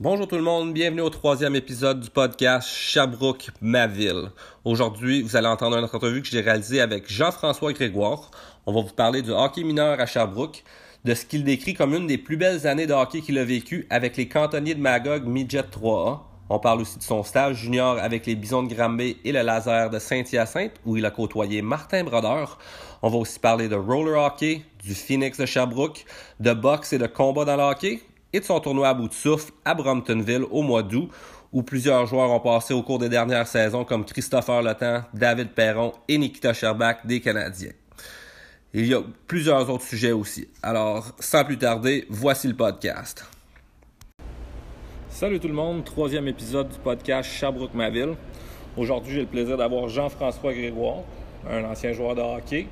Bonjour tout le monde, bienvenue au troisième épisode du podcast Sherbrooke, ma ville. Aujourd'hui, vous allez entendre une entrevue que j'ai réalisée avec Jean-François Grégoire. On va vous parler du hockey mineur à Sherbrooke, de ce qu'il décrit comme une des plus belles années de hockey qu'il a vécu avec les cantonniers de Magog Midget 3A. On parle aussi de son stage junior avec les Bisons de Granby et le Laser de Saint-Hyacinthe, où il a côtoyé Martin Brodeur. On va aussi parler de roller hockey, du Phoenix de Sherbrooke, de boxe et de combat dans le hockey, et de son tournoi à bout de souffle à Bromptonville au mois d'août, où plusieurs joueurs ont passé au cours des dernières saisons, comme Christopher Letan, David Perron et Nikita Sherbak des Canadiens. Il y a plusieurs autres sujets aussi. Alors, sans plus tarder, voici le podcast. Salut tout le monde, troisième épisode du podcast Sherbrooke-Maville. Aujourd'hui, j'ai le plaisir d'avoir Jean-François Grégoire, un ancien joueur de hockey.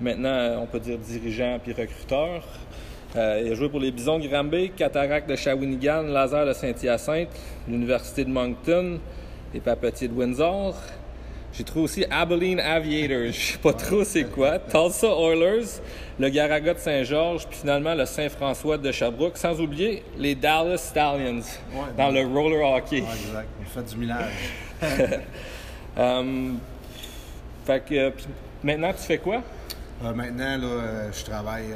Maintenant, on peut dire dirigeant puis recruteur. Euh, il a joué pour les Bisons de Granby, Cataract de Shawinigan, Laser de Saint-Hyacinthe, l'Université de Moncton, les Papetiers de Windsor. J'ai trouvé aussi Abilene Aviators, je sais pas trop c'est quoi, Tulsa Oilers, le Garaga de Saint-Georges, puis finalement le Saint-François de Sherbrooke, sans oublier les Dallas Stallions dans le roller hockey. Ouais, exact. Il fait du millage. Fait que, euh, maintenant, tu fais quoi? Euh, maintenant, là, je travaille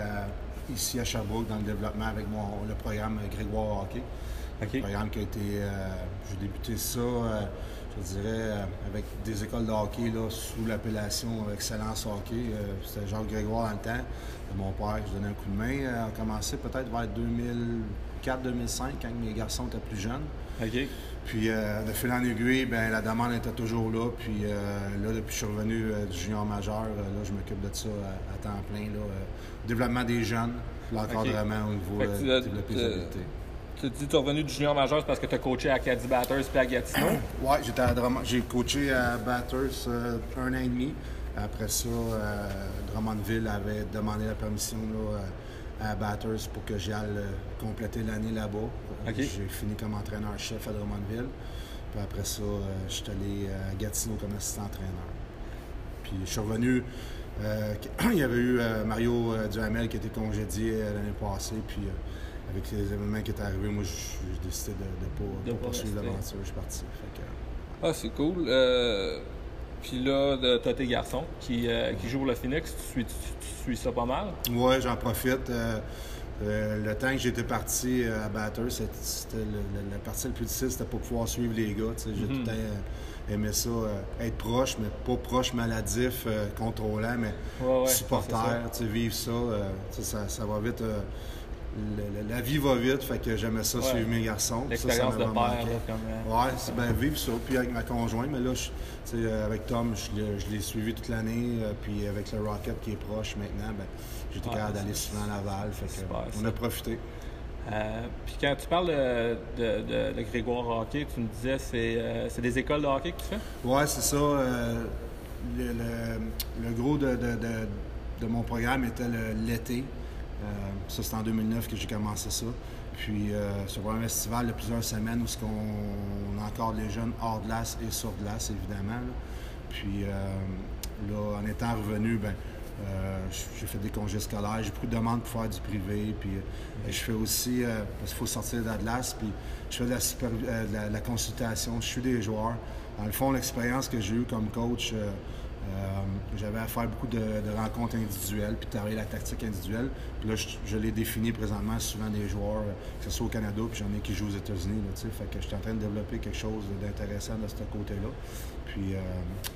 ici à Sherbrooke dans le développement avec mon, le programme Grégoire Hockey. Un programme qui a été. euh, J'ai débuté ça, euh, je dirais, euh, avec des écoles de hockey là, sous l'appellation Excellence Hockey. C'était Jacques Grégoire dans le temps. Mon père, je donnais un coup de main. On a commencé peut-être vers 2004-2005, quand mes garçons étaient plus jeunes. Puis, euh, de fil en aiguille, ben, la demande était toujours là. Puis, euh, là, depuis que je suis revenu euh, du junior majeur, là, je m'occupe de ça à, à temps plein. Là, développement des jeunes, l'encadrement au niveau euh, de la pénibilité. Tu te dis que tu es revenu du junior majeur parce que tu as coaché à Caddy Batters puis à Gatineau? Ouais, j'étais à Drummond- j'ai coaché à Batters euh, un an et demi. Après ça, euh, Drummondville avait demandé la permission là, euh, à Batters pour que j'aille euh, compléter l'année là-bas. J'ai fini comme entraîneur-chef à Drummondville. Puis après ça, euh, je suis allé à Gatineau comme assistant-entraîneur. Puis je suis revenu. Euh, il y avait eu euh, Mario euh, Duhamel qui a été congédié euh, l'année passée. Puis euh, avec les événements qui étaient arrivés, moi, j'ai décidé de ne pas, De pas pas poursuivre l'aventure. Je suis parti. Fait que, Ah, c'est cool. Euh, Puis là, tu as tes garçons qui, euh, qui jouent pour le Phoenix. Tu suis, tu, tu suis ça pas mal? Ouais, j'en profite. Euh, euh, le temps que j'étais parti euh, à Batters, c'était le- le- la partie la plus difficile, c'était pas pouvoir suivre les gars. tu sais. J'ai tout le temps aimé ça, euh, être proche, mais pas proche maladif, euh, contrôlant, mais Ouais, ouais, supporter, sais, vivre ça, euh, ça, ça va vite. le- le- la vie va vite, fait que j'aimais ça, Ouais. suivre mes garçons. Ça, ça L'expérience de père, là, comme. Ouais, c'est bien vivre ça. Puis avec ma conjointe, mais là, je- avec Tom, je l'ai- suivi toute l'année. Puis avec le Rocket qui est proche maintenant, ben, j'étais capable d'aller souvent à Laval. Fait que, super, on ça. a profité. Euh, puis quand tu parles de, Grégoire Hockey, tu me disais c'est euh, c'est des écoles de hockey que tu fais? Ouais, c'est ça. euh, le, gros de, mon programme était l'été. Ça, c'était en 2009 que j'ai commencé ça. Puis, sur un festival de plusieurs semaines où ce on encadre les jeunes hors glace et sur glace, évidemment. Puis, là, en étant revenu, ben, j'ai fait des congés scolaires, j'ai beaucoup de demandes pour faire du privé. Puis, euh, je fais aussi, euh, parce qu'il faut sortir glace, puis je fais de la, euh, de la- consultation, je suis des joueurs. Dans le fond, l'expérience que j'ai eue comme coach, euh, euh, j'avais à faire beaucoup de, de rencontres individuelles, puis travailler la tactique individuelle. Puis là, je, je l'ai défini présentement souvent des joueurs, euh, que ce soit au Canada, puis j'en ai qui jouent aux États-Unis. Fait que je suis en train de développer quelque chose d'intéressant de ce côté-là. Puis euh,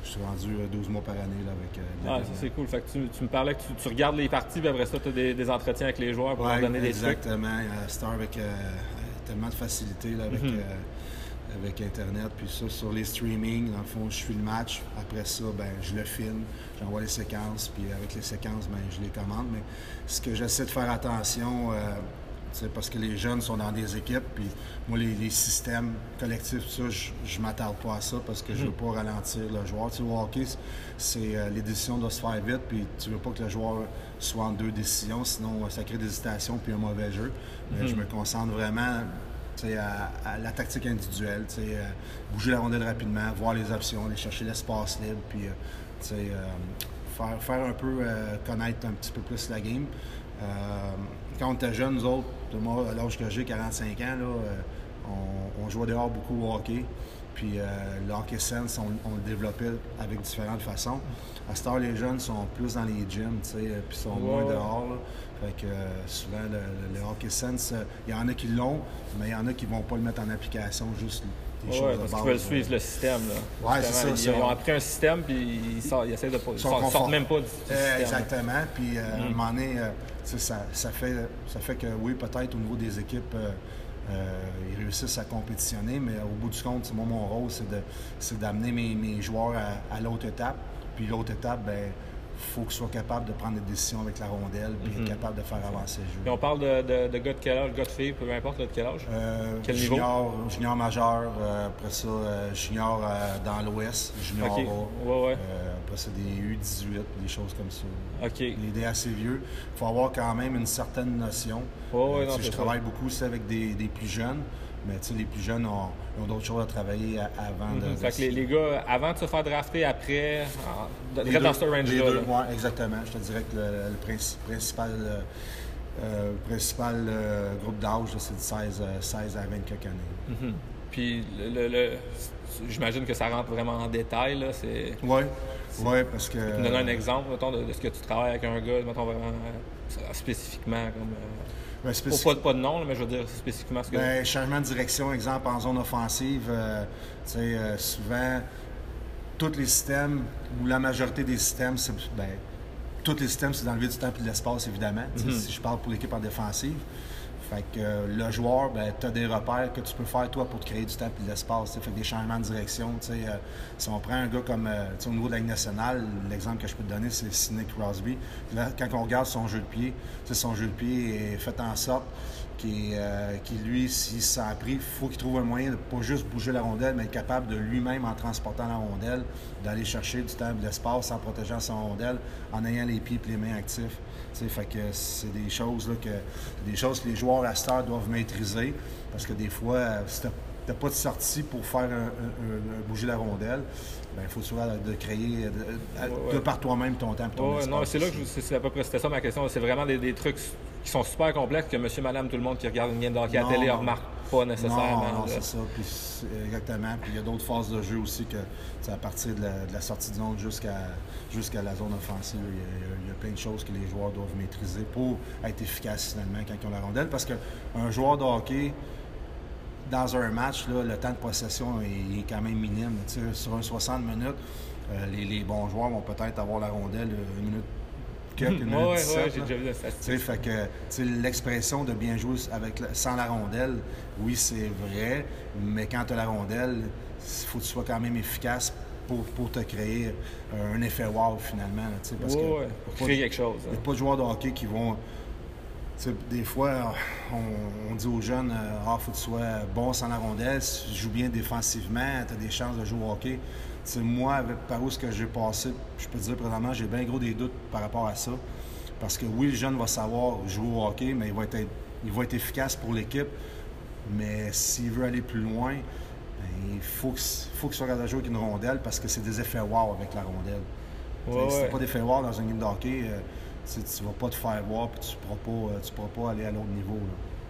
je suis rendu euh, 12 mois par année là, avec euh, Ah, ça c'est cool. Fait que tu, tu me parlais que tu, tu regardes les parties, puis après ça, tu as des, des entretiens avec les joueurs pour leur Ouais, donner des trucs. exactement. Euh, Star avec euh, tellement de facilité là, avec, Mhm. euh, avec Internet. Puis ça, sur les streaming, dans le fond, je suis le match. Après ça, ben, je le filme, j'envoie les séquences. Puis avec les séquences, ben, je les commande. Mais ce que j'essaie de faire attention, euh, c'est parce que les jeunes sont dans des équipes. Puis moi, les, les systèmes collectifs, ça, je, je m'attarde pas à ça parce que je veux pas ralentir le joueur. Tu sais, au hockey, c'est euh, les décisions doivent se faire vite. Puis tu veux pas que le joueur soit en deux décisions, sinon euh, ça crée des hésitations puis un mauvais jeu. Mais je me concentre vraiment à, à la tactique individuelle, euh, bouger la rondelle rapidement, voir les options, aller chercher l'espace libre, puis euh, euh, faire, faire un peu euh, connaître un petit peu plus la game. Euh, quand on était jeunes, nous autres, moi, à l'âge que j'ai, 45 ans, là, euh, on, jouait dehors beaucoup au hockey. Puis le hockey sense, on, le développait avec différentes façons. À ce temps, les jeunes sont plus dans les gyms, tu sais, puis sont moins dehors. Fait que souvent, le, hockey sense, il y en a qui l'ont, mais il y en a qui vont pas le mettre en application, juste des choses parce qu'ils veulent suivre le système. Là. Ouais, c'est ça. Ils, ont appris un système, puis ils, sortent, ils essaient de Ils sortent, même pas du, système. Exactement. Puis, à un mm. moment donné, ça, ça, fait, ça fait que, oui, peut-être au niveau des équipes, euh, ils réussissent à compétitionner, mais au bout du compte, moi, mon rôle, c'est d'amener mes, mes, joueurs à, à l'autre étape. Puis l'autre étape, ben, faut qu'ils soient capables de prendre des décisions avec la rondelle et être mhm. capable de faire avancer le jeu. On parle de, de, de, gars de quel âge, gars de filles, peu importe de quel âge? Euh, quel junior, niveau? Junior majeur, euh, après ça, euh, junior dans l'Ouest, junior okay. ouais, ouais. après ça, des U18, des choses comme ça. OK. L'idée assez vieux. Il faut avoir quand même une certaine notion. Ouais, non, je travaille beaucoup aussi avec des, des plus jeunes. Mais tu sais, les plus jeunes ont, ont d'autres choses à travailler avant de. Mhm. Fait que les, les, gars, avant de se faire drafter, après, de, dans ce range-là. Oui, exactement. Je te dirais que le, principal, euh, principal euh, groupe d'âge, c'est de 16, 16 à 24 années. Mhm. Puis le, j'imagine que ça rentre vraiment en détail. Là. Oui, ouais, parce que. Tu me donnes un exemple, mettons, de, ce que tu travailles avec un gars, mettons, vraiment euh, spécifiquement. Comme, ben, pas, pas, de nom, mais je veux dire spécifiquement ce que. Ben, changement de direction, exemple en zone offensive, euh, euh, souvent, tous les systèmes, ou la majorité des systèmes, c'est. Ben, tous les systèmes, c'est d'enlever du temps et de l'espace, évidemment. Mm-hmm. Si je parle pour l'équipe en défensive. Fait que euh, le joueur, ben, tu as des repères que tu peux faire toi pour te créer du temps et de l'espace. Fait que des changements de direction. Euh, si on prend un gars comme euh, au niveau de la Ligue nationale, l'exemple que je peux te donner, c'est Sidney Crosby. Là, quand on regarde son jeu de pied, son jeu de pied est fait en sorte qui, euh, lui, si ça a pris, il faut qu'il trouve un moyen de pas juste bouger la rondelle, mais être capable de lui-même, en transportant la rondelle, d'aller chercher du temps et de l'espace en protégeant son rondelle, en ayant les pieds et les mains actifs. C'est des choses là, que des choses que les joueurs à Star doivent maîtriser parce que des fois, si tu n'as pas de sortie pour faire bouger la rondelle, il ben, faut souvent de créer de, par toi-même ton temps. Ton non, c'est là que c'est à peu près c'était ça ma question. C'est vraiment des, des, trucs qui sont super complexes que monsieur, madame, tout le monde qui regarde une game de hockey à la télé ne remarque pas nécessairement. Non, non c'est ça. Puis, exactement. Puis il y a d'autres phases de jeu aussi que c'est à partir de la, sortie de zone jusqu'à jusqu'à la zone offensive. Il y, a, plein de choses que les joueurs doivent maîtriser pour être efficaces finalement quand ils ont la rondelle. Parce qu'un joueur de hockey, dans un match, là, le temps de possession est, quand même minime. sur un 60 minutes, euh, les, bons joueurs vont peut-être avoir la rondelle une minute quelques minutes. Oui, ouais, j'ai déjà vu la statistique. Fait que l'expression de bien jouer avec, sans la rondelle, oui, c'est vrai, mais quand tu as la rondelle, il faut que tu sois quand même efficace pour, pour te créer un effet wow finalement. parce que, pour créer quelque chose. Il n'y a pas de joueurs de hockey qui vont des fois, on, dit aux jeunes euh, Ah, faut que tu sois bon sans la rondelle, si tu joues bien défensivement, tu as des chances de jouer au hockey. moi, avec, par où ce que j'ai passé, je peux te dire présentement, j'ai bien gros des doutes par rapport à ça. Parce que oui, le jeune va savoir jouer au hockey, mais il va être, il va être efficace pour l'équipe. Mais s'il veut aller plus loin, ben, il faut qu'il faut soit capable de jouer avec une rondelle parce que c'est des effets wow avec la rondelle. Ouais, si pas d'effets wow dans une game de hockey, euh, tu ne vas pas te faire voir et tu ne pourras, pas, euh, tu pourras pas aller à l'autre niveau.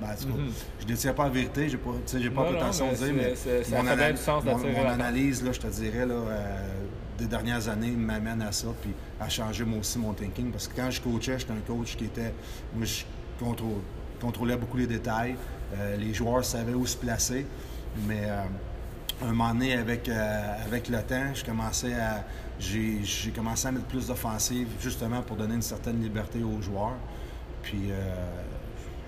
Ben, mhm. Je ne détiens pas la vérité, je n'ai pas, j'ai pas l'intention de dire, mais, mon, analyse, mon, analyse, là, je te dirais, là, euh, des dernières années m'amène à ça, puis à changer moi aussi mon thinking. Parce que quand je coachais, j'étais un coach qui était. Moi, je contrôlais beaucoup les détails. Euh, les joueurs savaient où se placer. Mais un moment donné, avec, avec le temps, je commençais à j'ai commencé à mettre plus d'offensive justement pour donner une certaine liberté aux joueurs. Puis euh,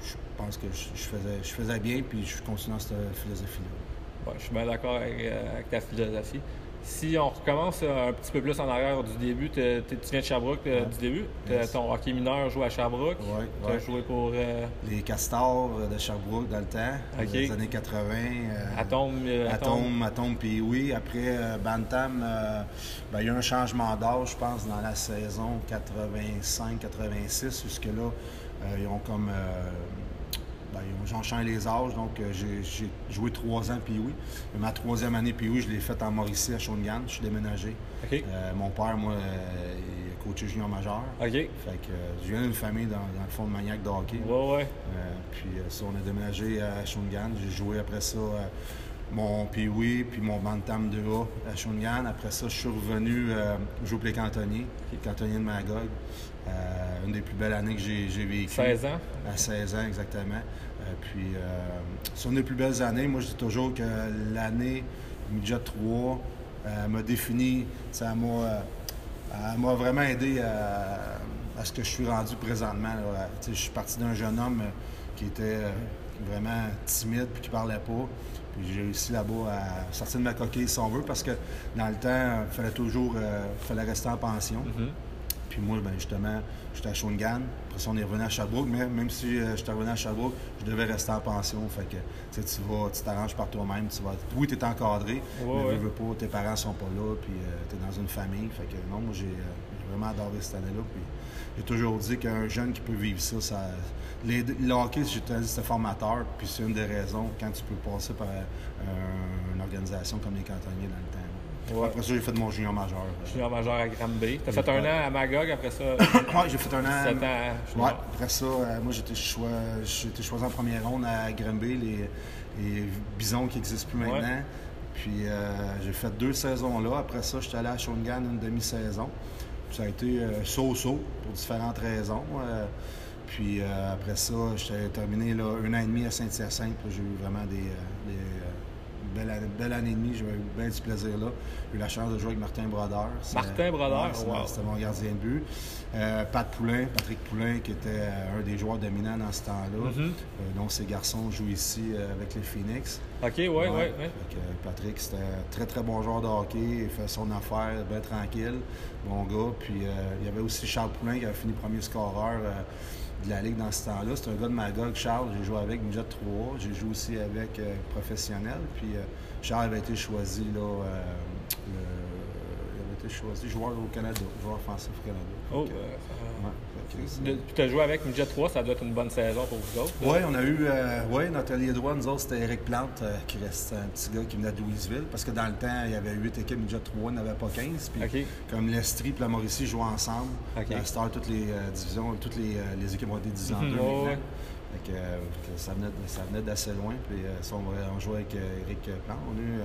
je pense que je, faisais, bien, puis je continue dans cette philosophie-là. je suis bien d'accord avec, ta philosophie. Si on recommence un petit peu plus en arrière du début, tu viens de Sherbrooke euh, du début? Ton hockey mineur joue à Sherbrooke. Oui, Tu as joué pour. Euh, Les Castors de Sherbrooke dans le temps, dans les années 80. Atome, Atome, Atome, puis oui. Après Bantam, ben, il y a eu un changement d'âge, je pense, dans la saison 85-86, jusque-là, ils ont comme ben, changé les âges, donc euh, j'ai joué trois ans puis oui. Ma troisième année puis oui, je l'ai faite en Mauricie à Shawinigan. Je suis déménagé. Euh, mon père, moi, euh, il est coaché junior majeur. OK. Fait que euh, je viens d'une famille dans, dans le fond de maniaque de hockey. Ouais, ouais. Euh, puis euh, ça, on a déménagé à Shawinigan. J'ai joué après ça euh, mon Pee-Wee puis mon Bantam 2A à Shawinigan. Après ça, je suis revenu euh, jouer pour les cantonniers, les cantonniers de Magog. Euh, une des plus belles années que j'ai j'ai vécues. 16 ans. À 16 ans, exactement. Euh, puis, euh, une des plus belles années. Moi, je dis toujours que l'année Midget 3 euh, m'a défini. Ça m'a vraiment aidé à, ce que je suis rendu présentement. Je suis parti d'un jeune homme qui était vraiment timide puis qui parlait pas. Puis j'ai réussi là-bas à sortir de ma coquille, si on veut, parce que dans le temps, il fallait toujours fallait rester en pension. Mhm. Puis moi, ben, justement, j'étais à Shawinigan. Après ça, on est revenu à Sherbrooke. Mais même si euh, j'étais revenu à Sherbrooke, je devais rester en pension. Fait que tu tu vas, tu t'arranges par toi-même. Tu vas... Oui, tu es encadré, mais ouais. veux, veux pas, tes parents sont pas là. Puis tu es dans une famille. Fait que non, moi, j'ai euh, j'ai vraiment adoré cette année-là. Puis j'ai toujours dit qu'un jeune qui peut vivre ça, ça les, le hockey, j'ai toujours dit, c'est formateur. Puis c'est une des raisons quand tu peux passer par euh, une organisation comme les cantonniers dans le temps. Ouais. Après ça, j'ai fait mon junior majeur. Junior majeur à Granby. T'as fait un an à Magog, après ça, Ouais, j'ai fait un an. 7 ans Ouais, après ça, euh, moi, j'ai été, choi- j'ai été choisi en première ronde à Granby, les, les Bisons qui n'existent plus maintenant. Ouais. Puis euh, j'ai fait deux saisons là. Après ça, j'étais allé à Shawinigan une demi-saison. Ça a été euh, so-so pour différentes raisons. Puis après ça, j'ai terminé là, un an et demi à Saint-Hyacinthe. J'ai eu vraiment des, des, belles années et demie. J'ai eu bien du plaisir là. J'ai eu la chance de jouer avec Martin Brodeur. Martin Brodeur, Ouais, wow. C'était mon gardien de but. Euh, Pat Poulain, Patrick Poulain, qui était euh, un des joueurs dominants dans ce temps-là. Mhm. Euh, donc, ces garçons jouent ici avec les Phoenix. OK, ouais, ouais, ouais. Euh, Patrick, c'était un très, très bon joueur de hockey. Il fait son affaire, bien tranquille. Bon gars. Puis, il y avait aussi Charles Poulain qui avait fini premier scoreur de la Ligue dans ce temps-là. C'est un gars de Magog. Charles, j'ai joué avec Midget 3. J'ai joué aussi avec euh, professionnel. Puis, euh, Charles avait été choisi, là, euh, le- il avait été choisi joueur au Canada, joueur offensif au Canada. Oh, ouais, Puis t'as joué avec Midget 3, ça doit être une bonne saison pour vous autres. oui, on a eu, euh, ouais, notre allié droit, nous autres, c'était Eric Plante, euh, qui restait un petit gars qui venait de Louisville, parce que dans le temps, il y avait 8 équipes Midget 3, il n'y en avait pas 15. Puis comme l'Estrie et la Mauricie jouaient ensemble, OK. la Star, toutes les euh, divisions, toutes les, euh, les équipes ont été divisées en Mhm, deux ouais, maintenant. ouais. Fait que, euh, que ça venait, ça venait d'assez loin. Puis euh, on, on jouait avec euh, Eric Plante. On a, eu, euh,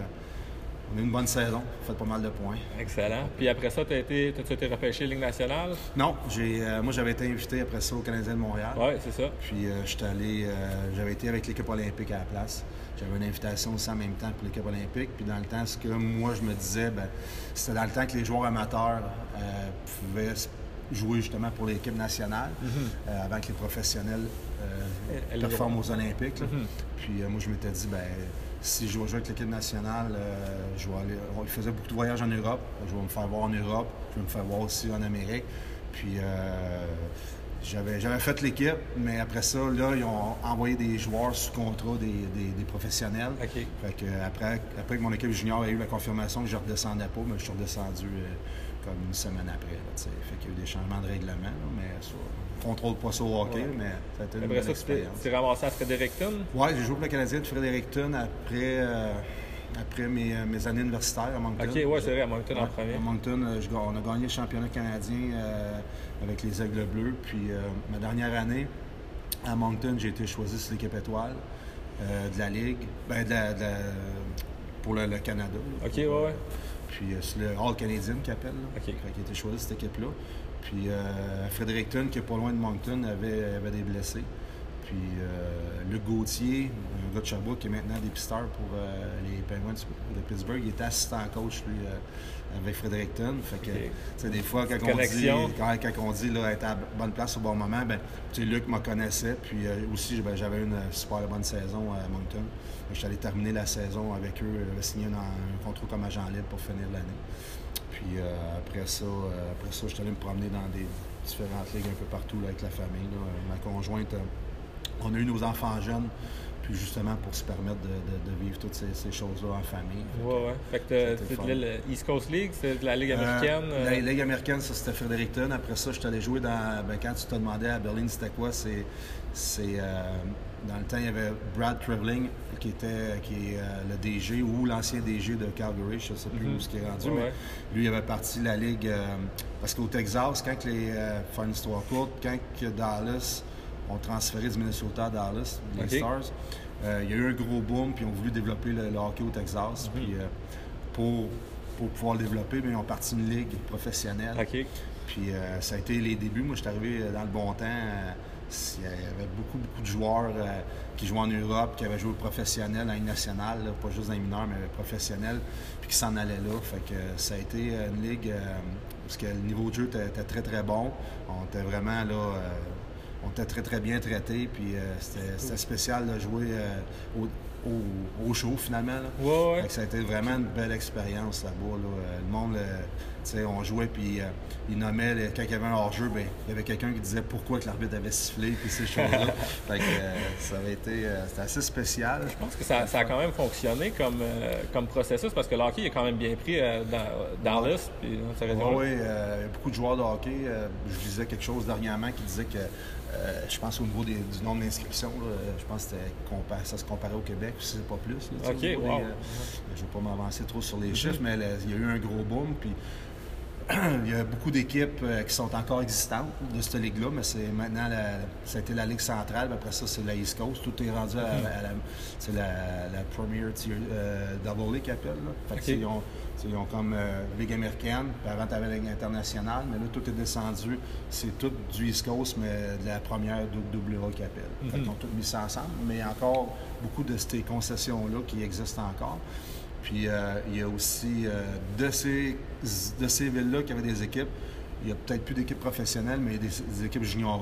on a eu une bonne saison, fait pas mal de points. Excellent. Puis après ça, t'as été, t'as-tu été repêché Ligue nationale? Non, j'ai, euh, moi j'avais été invité après ça au Canadien de Montréal. Ouais, c'est ça. Puis euh, j'étais allé, euh, j'avais été avec l'équipe olympique à la place. J'avais une invitation aussi en même temps pour l'équipe olympique. Puis dans le temps, ce que moi je me disais, ben, c'était dans le temps que les joueurs amateurs pouvaient jouer justement pour l'équipe nationale, euh, avant que les professionnels performent aux Olympiques. Mhm. Puis moi je m'étais dit, ben, si je vais jouer avec l'équipe nationale, euh, je vais aller. On faisait beaucoup de voyages en Europe. Je vais me faire voir en Europe. Je vais me faire voir aussi en Amérique. Puis euh, j'avais, j'avais fait l'équipe, mais après ça, là, ils ont envoyé des joueurs sous contrat des, des- des professionnels. OK. Fait que après, après que mon équipe junior a eu la confirmation que je ne redescendais pas, mais je suis redescendu euh, comme une semaine après. Là, fait qu'il y a eu des changements de règlement, là, mais ça, contrôle pas ça au hockey, Ouais. mais ça a été une Après belle ça, tu t'es expérience. tu t'es ramassé à Fredericton? Oui, j'ai joué pour le Canadien de Fredericton après, euh, après mes, euh, mes années universitaires à Moncton. OK, c'est vrai, à Moncton en premier. À Moncton, euh, je on a gagné le championnat canadien euh, avec les Aigles Bleus. Puis euh, ma dernière année, à Moncton, j'ai été choisi sur l'équipe étoile de la Ligue, ben, de la- de la- pour le, le Canada. OK, ouais, ouais. Puis c'est le All Canadian qui appelle. Là. OK. Fait qu'il a été choisi cette équipe-là. Puis euh, Fredericton, qui est pas loin de Moncton, avait, avait des blessés. Puis euh, Luc Gauthier, un gars de Sherbrooke qui est maintenant dépisteur pour euh, les Penguins de Pittsburgh, il était assistant coach lui avec Fredericton. Fait que, OK. tu sais, des fois, quand on, dit, quand, quand on dit là, être à la bonne place au bon moment, ben, Luc me connaissait. Puis euh, aussi, ben, j'avais une super bonne saison à Moncton. Je suis allé terminer la saison avec eux, j'avais signé un, un contrat comme agent libre pour finir l'année. Puis euh, après ça, euh, après ça, je suis allé me promener dans des différentes ligues un peu partout là, avec la famille. là. Ma conjointe, euh, on a eu nos enfants jeunes puis justement pour se permettre de, vivre toutes ces, choses-là en famille. Oui, oui. Fait que c'est de l'East Coast League, c'est de la Ligue américaine? la Ligue américaine, ça c'était Fredericton. Après ça, je suis allé jouer dans. Ben, quand tu te demandais à Berlin c'était quoi, c'est. Dans le temps, il y avait Brad Trevling qui était qui est le DG ou l'ancien DG de Calgary, je ne sais plus mm-hmm. où ce qui est rendu, mais lui il avait parti la Ligue parce qu'au Texas, quand les faire une histoire courte, quand Dallas ont transféré du Minnesota à Dallas, les Stars. Euh, il y a eu un gros boom, puis ils ont voulu développer le, hockey au Texas. Mhm. Puis euh, pour, pour, pouvoir le développer, bien, ils ont parti une ligue professionnelle. Puis euh, ça a été les débuts. Moi, je suis arrivé dans le bon temps. Il y avait beaucoup, beaucoup de joueurs qui jouaient en Europe, qui avaient joué professionnel en nationale, pas juste dans les mineurs, mais professionnel, puis qui s'en allaient là. Fait que ça a été une ligue parce que le niveau de jeu était, très, très bon. On était vraiment là on était très, très bien traités. Puis euh, c'était spécial de jouer euh, au, show, finalement. ça a été vraiment une belle expérience là-bas. Euh, le monde, on jouait, puis il nommait, quand il y avait un hors-jeu, ben, il y avait quelqu'un qui disait pourquoi que l'arbitre avait sifflé, puis ces choses-là. ça avait été assez spécial. Je pense que ça, a quand même fonctionné comme, comme processus, parce que le hockey est quand même bien pris dans, dans l'Est. Oui, il y a beaucoup de joueurs de hockey. je disais quelque chose dernièrement qui disait que euh, je pense au niveau du nombre d'inscriptions, je pense que ça se comparait au Québec, si c'est pas plus. OK, wow. Euh, je ne vais pas m'avancer trop sur les mm-hmm. chiffres, mais il y a eu un gros boom. Puis il y a beaucoup d'équipes euh, qui sont encore existantes de cette ligue-là, mais c'est maintenant, la, ça a été la Ligue centrale, après ça, c'est la East Coast. Tout est rendu à, la, c'est la, Premier Tier euh, Double League qu'ils appellent. Ils, ont, comme euh, Ligue américaine, puis avant, tu avais la Ligue internationale, mais là, tout est descendu. C'est tout du East Coast, mais de la première WA qu'ils appellent. ils ont tout mis ça ensemble, mais il y a encore beaucoup de ces concessions-là qui existent encore. Puis euh, il y a aussi euh, de ces, de ces villes-là qui avaient des équipes. Il n'y a peut-être plus d'équipes professionnelles, mais il y a des, équipes junior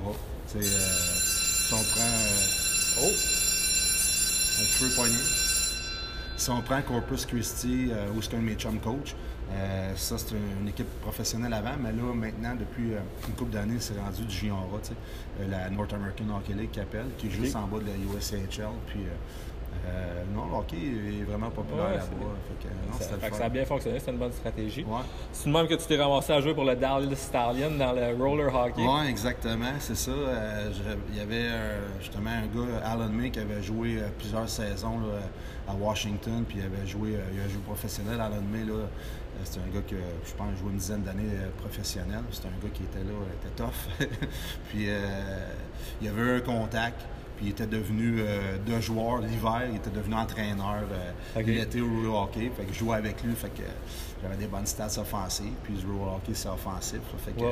Euh, si on prend. Oh! Un feu poignet. Si on prend Corpus Christi, où c'est un de mes coach, ça c'est une, équipe professionnelle avant, mais là maintenant, depuis une couple d'années, c'est rendu du junior la North American Hockey League qui appelle, qui est juste en bas de la USAHL. Puis euh, non, le hockey est vraiment populaire là-bas. ça, a bien fonctionné, c'est une bonne stratégie. C'est le même que tu t'es ramassé à jouer pour le Dallas Stallion dans le roller hockey. Oui, exactement, c'est ça. Euh, il y avait justement un gars, Alan May, qui avait joué euh, plusieurs saisons à Washington, puis il avait joué, il a joué professionnel. Alan May, c'est un gars que je pense joué une dizaine d'années professionnel. C'est un gars qui était là, était tough. puis il y avait un contact il était devenu euh, de joueur l'hiver, il était devenu entraîneur euh, l'été au hockey. Fait que je jouais avec lui, fait que j'avais des bonnes stats offensives. Puis jouais au hockey, c'est offensif. fait que,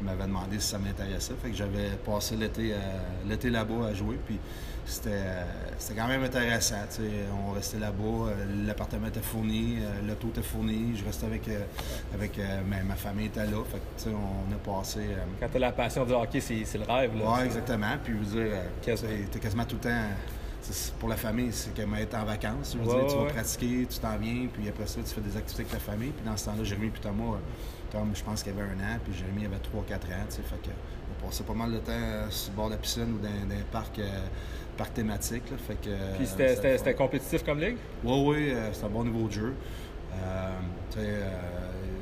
Il m'avait demandé si ça m'intéressait. Fait que j'avais passé l'été, euh, l'été là-bas à jouer. Puis c'était, quand même intéressant. On restait là-bas, l'appartement était fourni, l'auto était fourni, je restais avec, avec ma, famille était là. Fait que, on a passé. Quand tu as la passion du hockey, c'est, le rêve. Oui, exactement. Puis vous dire, tu quasiment tout le temps. Pour la famille, c'est comme être en vacances. tu vas pratiquer, tu t'en viens, puis après ça, tu fais des activités avec ta famille. Puis dans ce temps-là, Jérémy puis Thomas, Tom, je pense qu'il avait un an, puis Jérémy avait 3-4 ans. Fait que, on passait pas mal de temps euh, sur le bord de la piscine ou dans, un parc, euh, parc thématique. fait que, puis c'était compétitif comme ligue? Oui, oui, euh, c'est un bon niveau de jeu.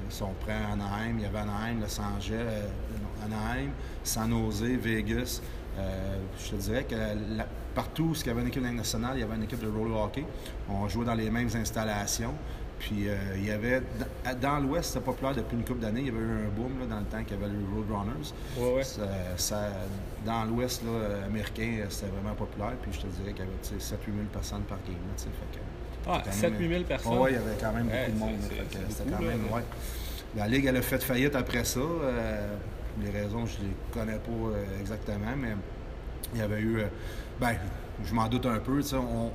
si on prend Anaheim, il y avait Anaheim, Los Angeles, Anaheim, San Jose, Vegas. Euh, je te dirais que partout où il y avait une équipe nationale, il y avait une équipe de roller hockey. On jouait dans les mêmes installations. Puis euh, il y avait dans l'Ouest, c'était populaire depuis une couple d'années. Il y avait eu un boom dans le temps qu'il y avait les Roadrunners. Ouais, Ça, dans l'Ouest américain, c'était vraiment populaire. Puis je te dirais qu'il y avait 7-8 000 personnes par game. fait que, ah, 7-8 000 personnes? oui, il y avait quand même beaucoup de monde. C'était quand même, ouais. La Ligue, elle a fait faillite après ça. Euh, les raisons, je ne les connais pas euh, exactement, mais il y avait eu. Euh, ben, je m'en doute un peu.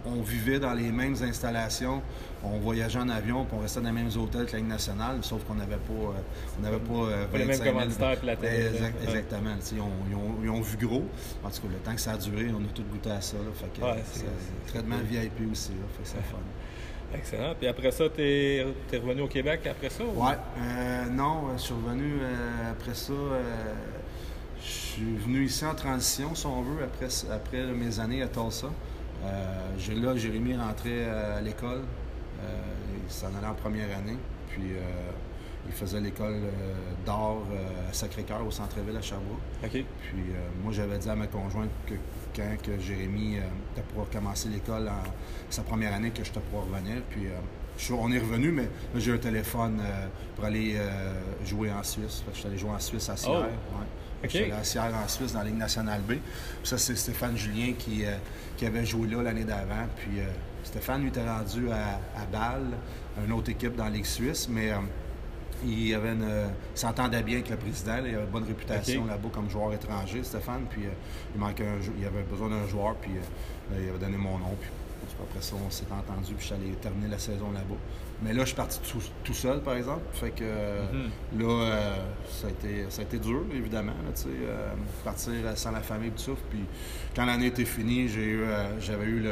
On, vivait dans les mêmes installations, on voyageait en avion, puis on restait dans les mêmes hôtels que la Ligue nationale, sauf qu'on n'avait pas, euh, on n'avait pas, les mêmes commanditaires que la télé. exactement. Ils ont, vu gros. En tout cas, le temps que ça a duré, on a tout goûté à ça. fait que, c'est traitement VIP aussi. fait que c'est fun. Excellent. Puis après ça, tu es, revenu au Québec après ça? Oui. Euh, non, je suis revenu euh, après ça. Euh, je suis venu ici en transition, si on veut, après, après mes années à Tulsa. j'ai là, Jérémy rentrait à l'école. il s'en allait en première année. Puis il faisait l'école d'art à Sacré-Cœur au centre-ville à Sherbrooke. Puis moi, j'avais dit à ma conjointe que quand que Jérémy euh, pour commencer l'école en sa première année que je te pourrais revenir. Puis on est revenu, mais j'ai un téléphone pour aller jouer en Suisse. je suis allé jouer en Suisse à Sierre. Oh. Okay. à Sierre en Suisse dans la Ligue nationale B. Puis ça, c'est Stéphane Julien qui, qui avait joué là l'année d'avant. Puis Stéphane lui était rendu à, à Bâle, une autre équipe dans la Ligue suisse, mais il avait s'entendait bien avec le président. il avait une bonne réputation là-bas comme joueur étranger, Stéphane. Puis il manquait il avait besoin d'un joueur, puis il avait donné mon nom. Puis après ça, on s'est entendu, puis je suis allé terminer la saison là-bas. Mais là, je suis parti tout, seul, par exemple. Fait que mhm. là, euh, ça, a été, ça a été dur, évidemment, euh, partir sans la famille, tout ça. Puis quand l'année était finie, j'ai eu, euh, j'avais eu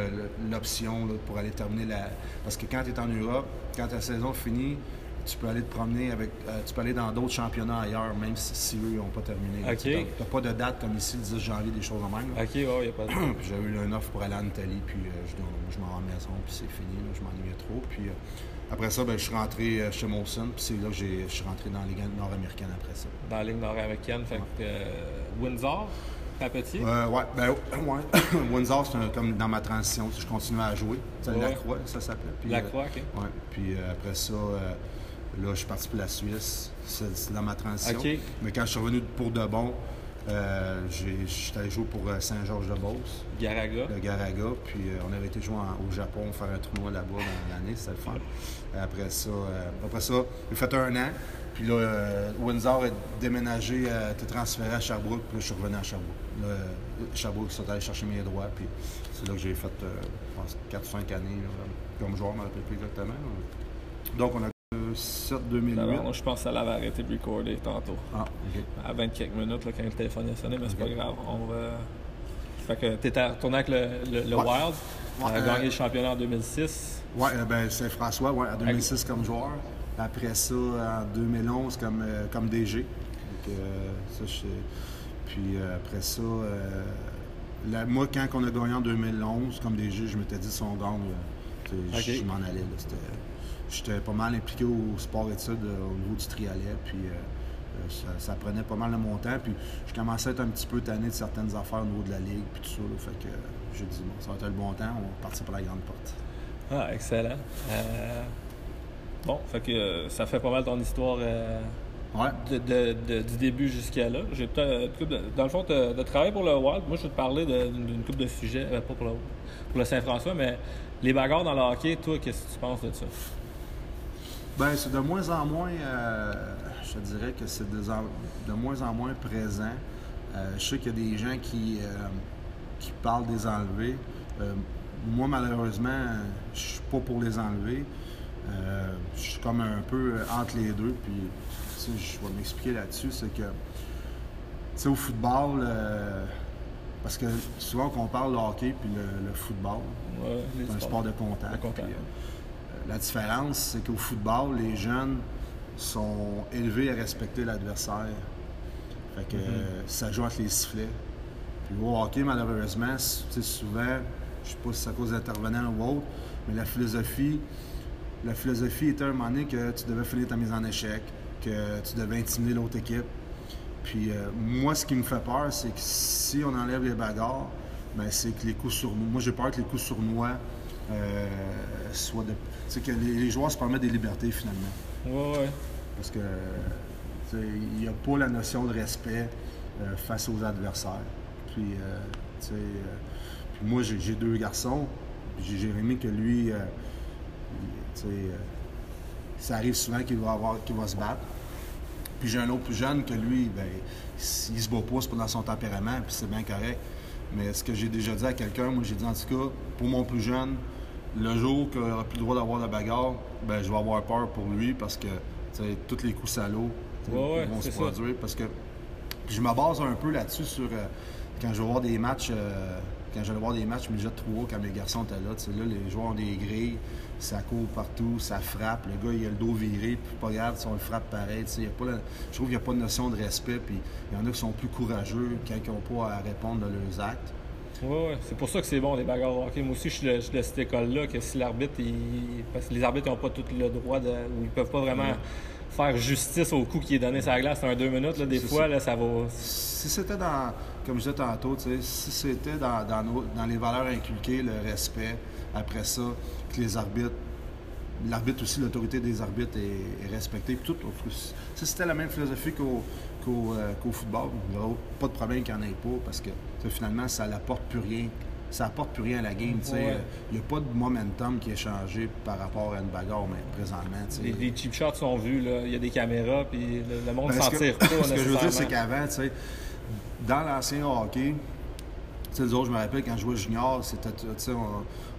l'option pour aller terminer la. Parce que quand tu es en Europe, quand ta saison finit, tu peux aller te promener avec. tu peux aller dans d'autres championnats ailleurs, même si, eux n'ont pas terminé. Tu n'as pas de date comme ici, le 10 janvier, des choses en même. OK, il n'y a pas de J'ai eu une offre pour aller en Italie, puis je dis, je m'en vais à la maison, puis c'est fini, je m'ennuyais trop. Puis après ça, ben, je suis rentré euh, chez Molson, puis c'est là que je suis rentré dans la Ligue nord-américaine après ça. Dans la Ligue nord-américaine, fait que euh, Windsor? Euh, ouais, ben, ouais. Windsor, c'est comme dans ma transition, je continuais à jouer. C'est La Croix, ça s'appelait. La euh, Croix, OK. Ouais, puis après ça, là, je suis parti pour la Suisse. C'est dans ma transition. Mais quand je suis revenu pour de bon, euh, J'étais allé jouer pour Saint-Georges-de-Beauce. Garaga. Le Garaga. Puis on avait été jouer au Japon, faire un tournoi là-bas dans l'année, c'était le fun. Après ça, euh, après ça, j'ai fait un an. Puis là, euh, Windsor est déménagé, euh, été transféré à Sherbrooke, puis là, je suis revenu à Sherbrooke. Là, Sherbrooke, ils sont allés chercher mes droits, puis c'est là que j'ai fait, je pense, 4 ou 5 années comme joueur, je ne me rappelle plus exactement. Donc, on a 7 2008. moi, je pense que ça l'avait arrêté de recorder tantôt. Ah, OK. À 20 quelques minutes, là, quand le téléphone a sonné, mais c'est pas grave. On va... Fait que tu étais retourné avec le, le, Wild, on a gagné le championnat en 2006. Oui, euh, ben, Saint-François, ouais, en 2006 comme joueur. Après ça, en 2011 comme, euh, comme DG. Donc, euh, ça, je... Puis après ça, moi, quand on a gagné en 2011 comme DG, je m'étais dit, son gang, je m'en allais. J'étais pas mal impliqué au sport-études au niveau du trialet. Puis ça, prenait pas mal de mon temps. Puis je commençais à être un petit peu tanné de certaines affaires au niveau de la ligue. Puis tout ça. fait que j'ai dit, bon, ça va être le bon temps, on va partir par la grande porte. Ah, excellent. Euh, bon, fait que euh, ça fait pas mal ton histoire euh, du début jusqu'à là. J'ai dans le fond, de, travailler pour le Wild, moi je vais te parler d'une coupe de sujets, pas pour le, pour le Saint-François, mais les bagarres dans le hockey, toi, qu'est-ce que tu penses de ça? Ben, c'est de moins en moins, je te dirais que c'est de, de, moins en moins présent. je sais qu'il y a des gens qui, qui parlent des enlevés moi, malheureusement, je suis pas pour les enlever. Euh, je suis comme un peu entre les deux. Puis, je vais m'expliquer là-dessus. C'est que, tu sais, au football, euh, parce que souvent qu'on parle de hockey puis le, football, c'est un sport de contact. Euh, la différence, c'est qu'au football, les jeunes sont élevés à respecter l'adversaire. Fait que mm-hmm. ça joue entre les sifflets. Puis au hockey, malheureusement, souvent, je ne sais pas si c'est à cause d'intervenants ou autre, mais la philosophie, la philosophie était à un moment donné que tu devais finir ta mise en échec, que tu devais intimider l'autre équipe. Puis euh, moi, ce qui me fait peur, c'est que si on enlève les bagarres, ben, c'est que les coups sur Moi, j'ai peur que les coups sur moi euh, soient de. C'est que les, joueurs se permettent des libertés finalement. Ouais, ouais. Parce que il n'y a pas la notion de respect euh, face aux adversaires. Puis, sais moi, j'ai deux garçons. J'ai Jérémy que lui, euh, euh, ça arrive souvent qu'il va, avoir, qu'il va se battre. Puis j'ai un autre plus jeune que lui, ben, s'il se bat pas, c'est pas dans son tempérament, puis c'est bien correct. Mais ce que j'ai déjà dit à quelqu'un, moi j'ai dit en tout cas, pour mon plus jeune, le jour qu'il n'aura plus le droit d'avoir la bagarre, ben, je vais avoir peur pour lui parce que tous les coups salauds vont se produire. Parce que je me base un peu là-dessus sur euh, quand je vais voir des matchs quand j'allais voir des matchs déjà 3 quand mes garçons étaient là, là, les joueurs ont des grilles, ça court partout, ça frappe, le gars il a le dos viré, puis pas grave si on le frappe pareil. Y a pas je trouve qu'il n'y a pas de notion de respect, puis il y en a qui sont plus courageux quand ils n'ont pas à répondre de leurs actes. Oui, ouais. c'est pour ça que c'est bon, les bagarres au hockey. Moi aussi, je suis de, cette école-là, que si l'arbitre, parce que les arbitres n'ont pas tout le droit, de, ou ils peuvent pas vraiment faire justice au coup qui est donné sur la glace en deux minutes, là, des fois, ça. Là, ça va... Si c'était dans, comme je disais tantôt, si c'était dans, dans, les valeurs inculquées, le respect, après ça, que les arbitres l'arbitre aussi, l'autorité des arbitres est, respectée. Tout, si c'était la même philosophie qu'au euh, football, il n'y aurait pas de problème qu'il n'y en ait pas parce que finalement, ça n'apporte plus rien. Ça apporte plus rien à la game. Euh, il n'y a pas de momentum qui est changé par rapport à une bagarre mais présentement. Les, les, cheap shots sont vus, il y a des caméras, puis le, monde s'en tire pas. Ce que je veux dire, c'est qu'avant, dans l'ancien hockey, autres, je me rappelle quand je jouais junior, c'était,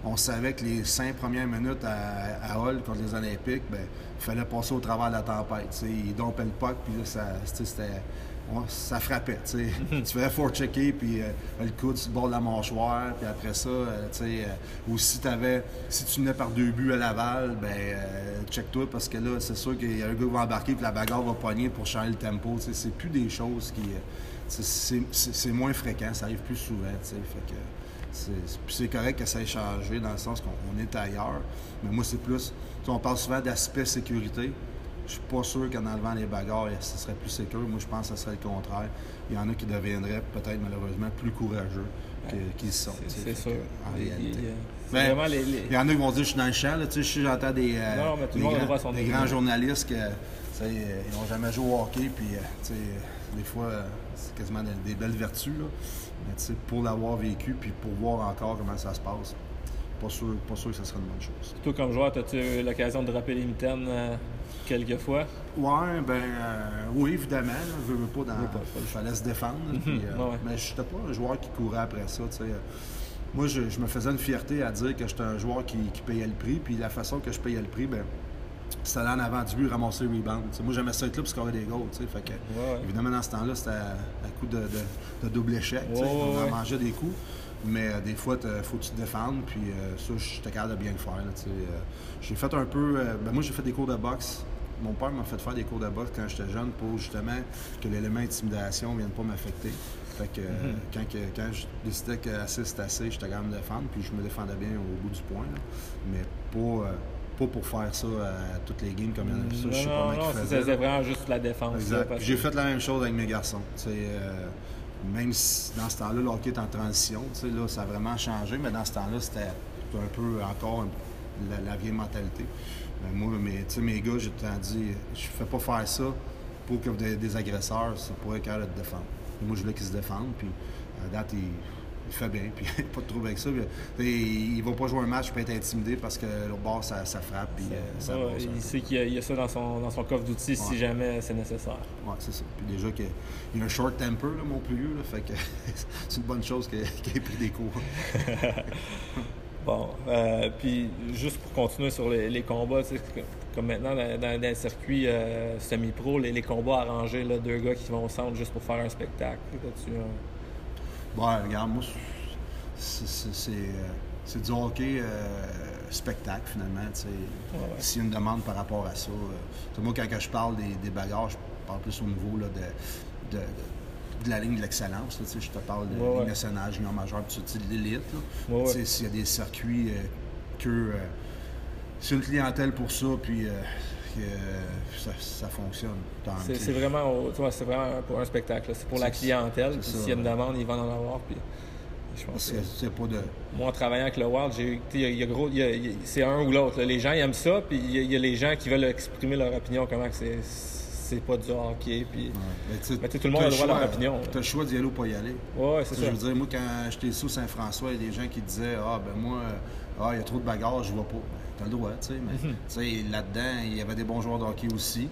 on, savait que les cinq premières minutes à, à Hall contre les Olympiques, ben, il fallait passer au travers de la tempête. Ils dompaient le puck, puis là, ça, ça frappait. tu faisais fort checker, puis euh, le coude sur le bord de la mâchoire, puis après ça, euh, sais, euh, ou si, avais, si tu venais par deux buts à Laval, ben check-toi, parce que là, c'est sûr qu'il y a un gars qui va embarquer, puis la bagarre va pogner pour changer le tempo. C'est plus des choses qui c'est moins fréquent, ça arrive plus souvent. Fait que c'est correct que ça ait changé dans le sens qu'on est ailleurs. Mais moi, c'est plus. On parle souvent d'aspect sécurité. Je suis pas sûr qu'en enlevant les bagarres, ce serait plus sécur. Moi, je pense que ce serait le contraire. Il y en a qui deviendraient peut-être malheureusement plus courageux qu'ils sont. C'est sûr. En réalité. Ben, il y en a qui vont dire je suis dans le champ. Là, j'entends des, euh, des, grands, journalistes qui n'ont jamais joué au hockey. Puis, euh, des fois, c'est quasiment des, belles vertus. Là. Mais pour l'avoir vécu, puis pour voir encore comment ça se passe, pas sûr, pas sûr que ce serait une bonne chose. Toi, comme joueur, as-tu eu l'occasion de rappeler les mitaines euh, quelques fois? Ouais, ben euh, oui, évidemment. je veux pas dans. Il fallait se défendre. Mhm. Euh, mais je n'étais pas un joueur qui courait après ça. Moi, je, me faisais une fierté à dire que j'étais un joueur qui, qui, payait le prix. Puis la façon que je payais le prix, ben c'était en avant du but, ramasser le rebound. moi, j'aimais ça être là pour scorer des goals. Fait que, Évidemment, dans ce temps-là, c'était à, coup de, de, double échec. on en mangeait des coups. Mais euh, des fois, il faut que tu te défendes. Puis euh, ça, j'étais capable de bien le faire. Euh, j'ai fait un peu. ben, moi, j'ai fait des cours de boxe. Mon père m'a fait faire des cours de boxe quand j'étais jeune pour justement que l'élément intimidation ne vienne pas m'affecter. Fait que, mm-hmm. quand, quand, je décidais que assez c'était assez, j'étais capable de me défendre, puis je me défendais bien au bout du point. Mais pas pas pour faire ça à toutes les games comme il y en a. Ça, je sais pas non, c'est vraiment juste la défense. Exact. J'ai fait la même chose avec mes garçons. Euh, même si dans ce temps-là, le hockey est en transition, là, ça a vraiment changé, mais dans ce temps-là, c'était un peu encore la, vieille mentalité. Mais moi, mes, mes gars, j'ai tout dit, je fais pas faire ça pour que des, agresseurs, ça pourrait être de défendre. moi, je voulais qu'ils se défendent, puis à date, ils il fait bien, puis pas de trouble avec ça. il ne va pas jouer un match, il peut être intimidé parce que le bord, ça, frappe. Puis, ça euh, il sait qu'il y, a ça dans son, dans son coffre d'outils si jamais c'est nécessaire. Oui, c'est ça. Puis déjà, qu'il il a un short temper, là, mon plus vieux, fait que c'est une bonne chose qu'il ait pris des cours. bon, euh, puis juste pour continuer sur les, combats, comme maintenant dans, dans, un circuit euh, semi-pro, les, combats arrangés, là, deux gars qui vont au centre juste pour faire un spectacle. Bon, regarde, moi, c'est euh, du hockey euh, spectacle, finalement. S'il y a une demande par rapport à ça. Euh, moi, quand je parle des, des, bagarres, je parle plus au niveau là, de, de, de, la ligne de l'excellence. Je te parle de ouais, ligne nationale, junior majeur, puis de l'élite. S'il y a des circuits que. c'est une clientèle pour ça, puis que ça, fonctionne. C'est vraiment, c'est vraiment pour un spectacle. C'est pour la clientèle. S'il y a une demande, ils vont en avoir. Puis je pense c'est pas de. Moi, en travaillant avec le Wild, c'est un ou l'autre. Les gens aiment ça, puis il y, a les gens qui veulent exprimer leur opinion, comment que c'est c'est pas du hockey. Puis... Mais tout le monde a le droit à leur opinion. Tu as le choix d'y aller ou pas y aller. Ouais, c'est ça. Je veux dire, moi, quand j'étais sous Saint-François, il y a des gens qui disaient Ah, ben moi, ah, il y a trop de bagarres, je vois pas. Tu as le droit, tu sais. Mais mhm. là-dedans, il y avait des bons joueurs de hockey aussi.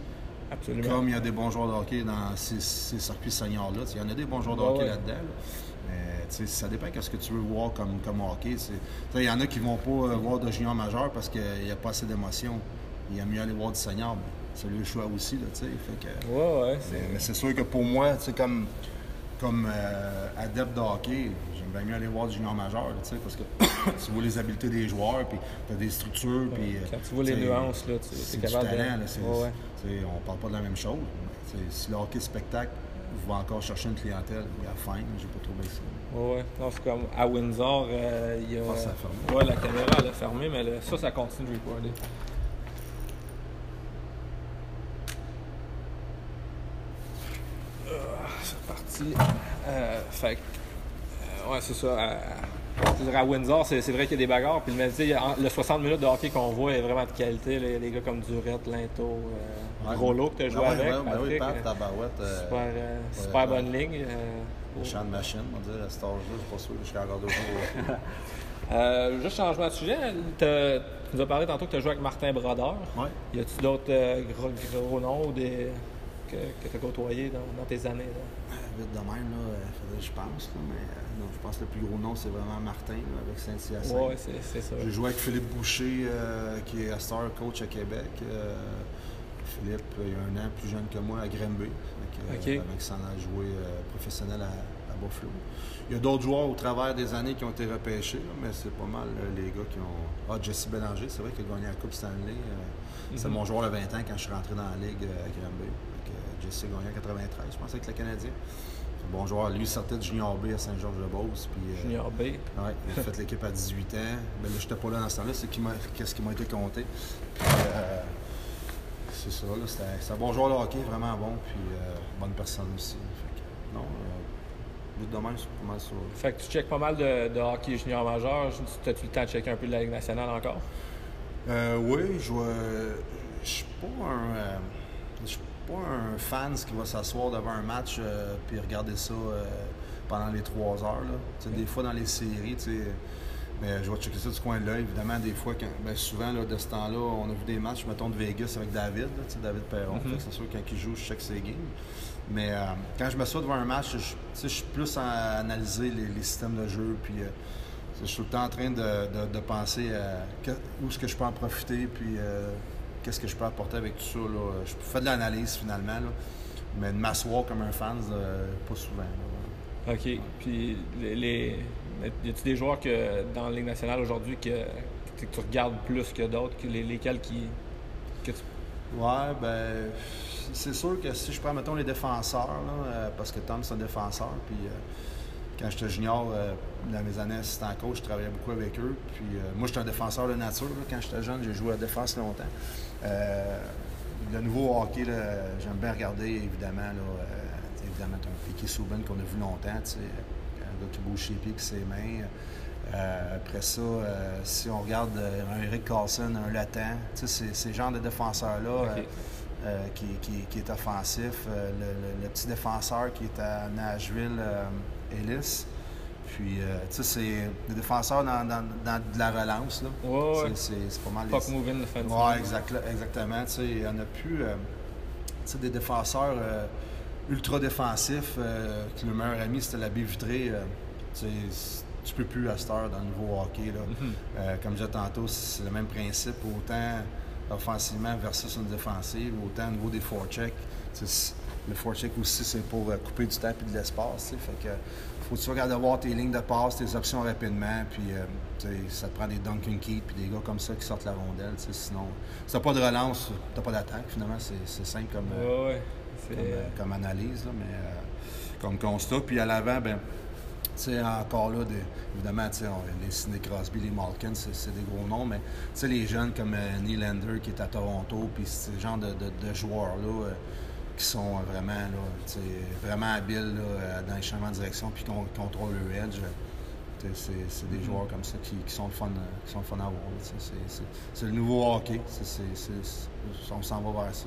Absolument. Comme il y a des bons joueurs de hockey dans ces, circuits seniors-là. Il y en a des bons joueurs de hockey là-dedans. Mais ça dépend de ce que tu veux voir comme, comme hockey. Il y en a qui vont pas euh, voir de junior majeur parce qu'il n'y a pas assez d'émotion. Il y a mieux aller voir du senior. C'est le choix aussi, là, tu sais. Que... Ouais, ouais. Mais, c'est sûr que pour moi, comme, comme euh, adepte de hockey, bien mieux aller voir du junior majeur, tu sais, parce que tu vois les habiletés des joueurs, puis tu as des structures, puis... Quand tu vois les nuances, là, tu es capable talent, de... Là, ouais. On parle pas de la même chose. si le hockey spectacle, vais encore chercher une clientèle. Il y a faim, j'ai pas trouvé ça. Ouais, non, c'est comme à Windsor, euh, il y a. Ça a fermé. Ouais, la caméra elle a fermé, mais ça, ça continue de recorder. Ah, c'est parti. Euh, fait que, euh, ouais, c'est ça. je dirais à Windsor, c'est vrai qu'il y a des bagarres. Puis, en- le 60 minutes de hockey qu'on voit est vraiment de qualité. Les, les gars comme Durette, Linto, euh, Ouais. Que tu as joué Ah ouais, avec. ouais, ben oui, Patrick, Pat, euh, Tabarouette. euh, super euh, super bonne ligne. euh, Le champ de machine, on dirait, à cet âge-là, je suis pas sûr je suis encore deux jours. Euh, juste changement de sujet, tu nous as parlé tantôt que tu as joué avec Martin Brodeur. ouais. Y a-tu d'autres euh, gros, gros noms ou des, que, que tu as côtoyés dans, dans tes années? Là? Vite de même, là, euh, faudrait je pense, là, mais euh, non, je pense que le plus gros nom, c'est vraiment Martin, là, avec Saint-Hyacinthe. C'est, ça. J'ai joué avec Philippe Boucher, euh, qui est à Star Coach à Québec. Euh, Philippe, il y a un an plus jeune que moi, à Granby. Avec, Ok. avec s'en a joué professionnel à, à Buffalo. Il y a d'autres joueurs au travers des années qui ont été repêchés, mais c'est pas mal les gars qui ont. Ah, Jesse Bélanger, c'est vrai qu'il a gagné la Coupe Stanley. euh, C'est Mhm. mon joueur de 20 ans quand je suis rentré dans la Ligue à euh, Jesse a gagné en 93, je pense, avec le Canadien. Bon joueur. Lui, il sortait de Junior B à Saint-Georges-de-Beauce. puis, euh, Junior B. Ouais, il a fait l'équipe à 18 ans. Mais là, j'étais pas là dans ce temps-là. C'est qu'est-ce qui m'a été compté. Puis, euh, c'est ça. là, c'est un bon joueur de hockey, vraiment bon. Puis, euh, bonne personne aussi. Fait que, non, de c'est pas mal ça. Fait que tu checkes pas mal de, de hockey junior majeur. T'as-tu le temps de checker un peu de la Ligue nationale encore? Euh, oui, je je suis pas un. euh, je suis pas un fan qui va s'asseoir devant un match euh, puis regarder ça euh, pendant les trois heures. Là. Des fois dans les séries, mais je vais checker ça du coin de l'œil. Évidemment, des fois, quand- ben, souvent là, de ce temps-là, on a vu des matchs, mettons, de Vegas avec David, là, David Perron. Mhm. Que c'est sûr, quand il joue, je check ses games. Mais euh, quand je me m'assois devant un match, je, suis plus à analyser les, les systèmes de jeu. Puis, euh, je suis tout le temps en train de, de- de penser à que- où est-ce que je peux en profiter, puis qu'est-ce que je peux apporter avec tout ça. Là. Je fais de l'analyse finalement, là, mais de m'asseoir comme un fan, euh, pas souvent. là. OK. Puis, les, les- y a-tu des joueurs que, dans la Ligue nationale aujourd'hui que, que tu regardes plus que d'autres, que les, lesquels qui. Que tu... Ouais, ben, c'est sûr que si je prends, mettons, les défenseurs, là, euh, parce que Tom, c'est un défenseur, puis euh, quand j'étais junior, euh, dans mes années assistant coach, je travaillais beaucoup avec eux. Puis euh, moi, j'étais un défenseur de nature. là. Quand j'étais jeune, j'ai joué à la défense longtemps. Euh, le nouveau hockey, j'aime bien regarder, évidemment. Là, euh, évidemment, Piquet Souben qu'on a vu longtemps, tu sais, un gars qui bouge ses pieds ses mains. Euh, après ça, euh, si on regarde un Eric Carlson, un Latin, tu sais, c'est ces genres de défenseurs-là euh, qui, qui- qui est offensif. Le, le- le petit défenseur qui est à Nashville, Ellis. Puis, euh, tu sais, c'est des défenseurs dans, dans- dans de la relance. Là. Ouais, ouais. C'est- pas mal Puck les- moving defensive. Ouais, exact, exactement. Tu sais, il y en a plus. euh, tu sais, des défenseurs euh, ultra défensifs, que le meilleur ami c'était la baie vitrée. tu sais, tu peux plus à cette heure dans le nouveau hockey. Là. Mhm. Euh, comme je disais tantôt, c'est le même principe, autant offensivement versus une défensive, autant au niveau des forechecks. Le forecheck aussi, c'est pour couper du temps et de l'espace. tu sais. Fait que faut que tu regardes voir tes lignes de passe, tes options rapidement, puis euh, ça te prend des Duncan Keith puis des gars comme ça qui sortent la rondelle. Sinon, si t'as pas de relance, t'as pas d'attaque. Finalement, c'est simple comme, euh, Ouais, ouais. C'est. comme, euh, comme analyse, là, mais comme constat. Puis à l'avant, ben, encore là, des- évidemment, on- les Sidney Crosby, les Malkin, c'est des gros noms, mais les jeunes comme euh, Nylander qui est à Toronto, puis ce genre de, de- de joueurs-là euh, qui sont euh, vraiment, là, vraiment habiles là, euh, dans les changements de direction, puis qui contrôlent le edge. C'est des joueurs comme ça qui, qui sont le fun, euh, qui sont le fun à voir. c'est- le nouveau hockey. On s'en va vers ça.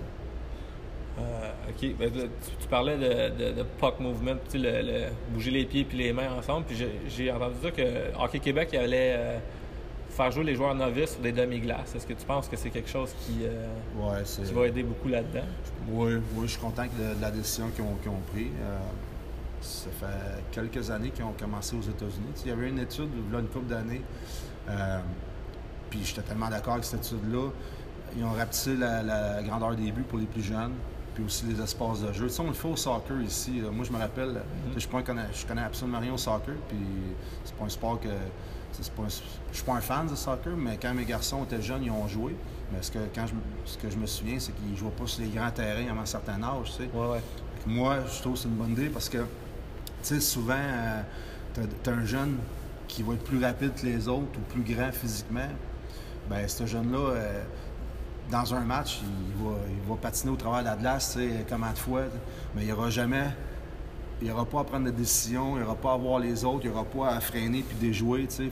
Euh, ok, Ben, tu, tu parlais de, de, de puck movement, le, le- bouger les pieds puis les mains ensemble. Puis j'ai- j'ai entendu dire que Hockey Québec il allait euh, faire jouer les joueurs novices sur des demi-glaces. Est-ce que tu penses que c'est quelque chose qui, euh, Ouais, c'est- qui va aider beaucoup là-dedans? Oui, oui, je suis content de, de la décision qu'ils ont, qu'ils ont prise. Euh, ça fait quelques années qu'ils ont commencé aux États-Unis. Il y avait une étude, a une couple d'années, euh, puis j'étais tellement d'accord avec cette étude-là. Ils ont rapetissé la, la grandeur des buts pour les plus jeunes, puis aussi les espaces de jeu. Tu sais, on le fait au soccer ici. là. Moi, je me rappelle, sais, je, connais, je connais absolument rien au soccer, puis c'est pas un sport que. Pas un- je suis pas un fan de soccer, mais quand mes garçons étaient jeunes, ils ont joué. Mais ce que, quand je, me- ce que je me souviens, c'est qu'ils jouaient pas sur les grands terrains avant un certain âge. Tu sais. Ouais, ouais. moi, je trouve que c'est une bonne idée parce que, souvent, tu as, un jeune qui va être plus rapide que les autres ou plus grand physiquement. Ben, ce jeune-là, dans un match, il va, il va patiner au travers de la glace, comment de fois, mais il n'y aura jamais il aura pas à prendre de décision, il aura pas à voir les autres, il aura pas à freiner puis déjouer, tu sais.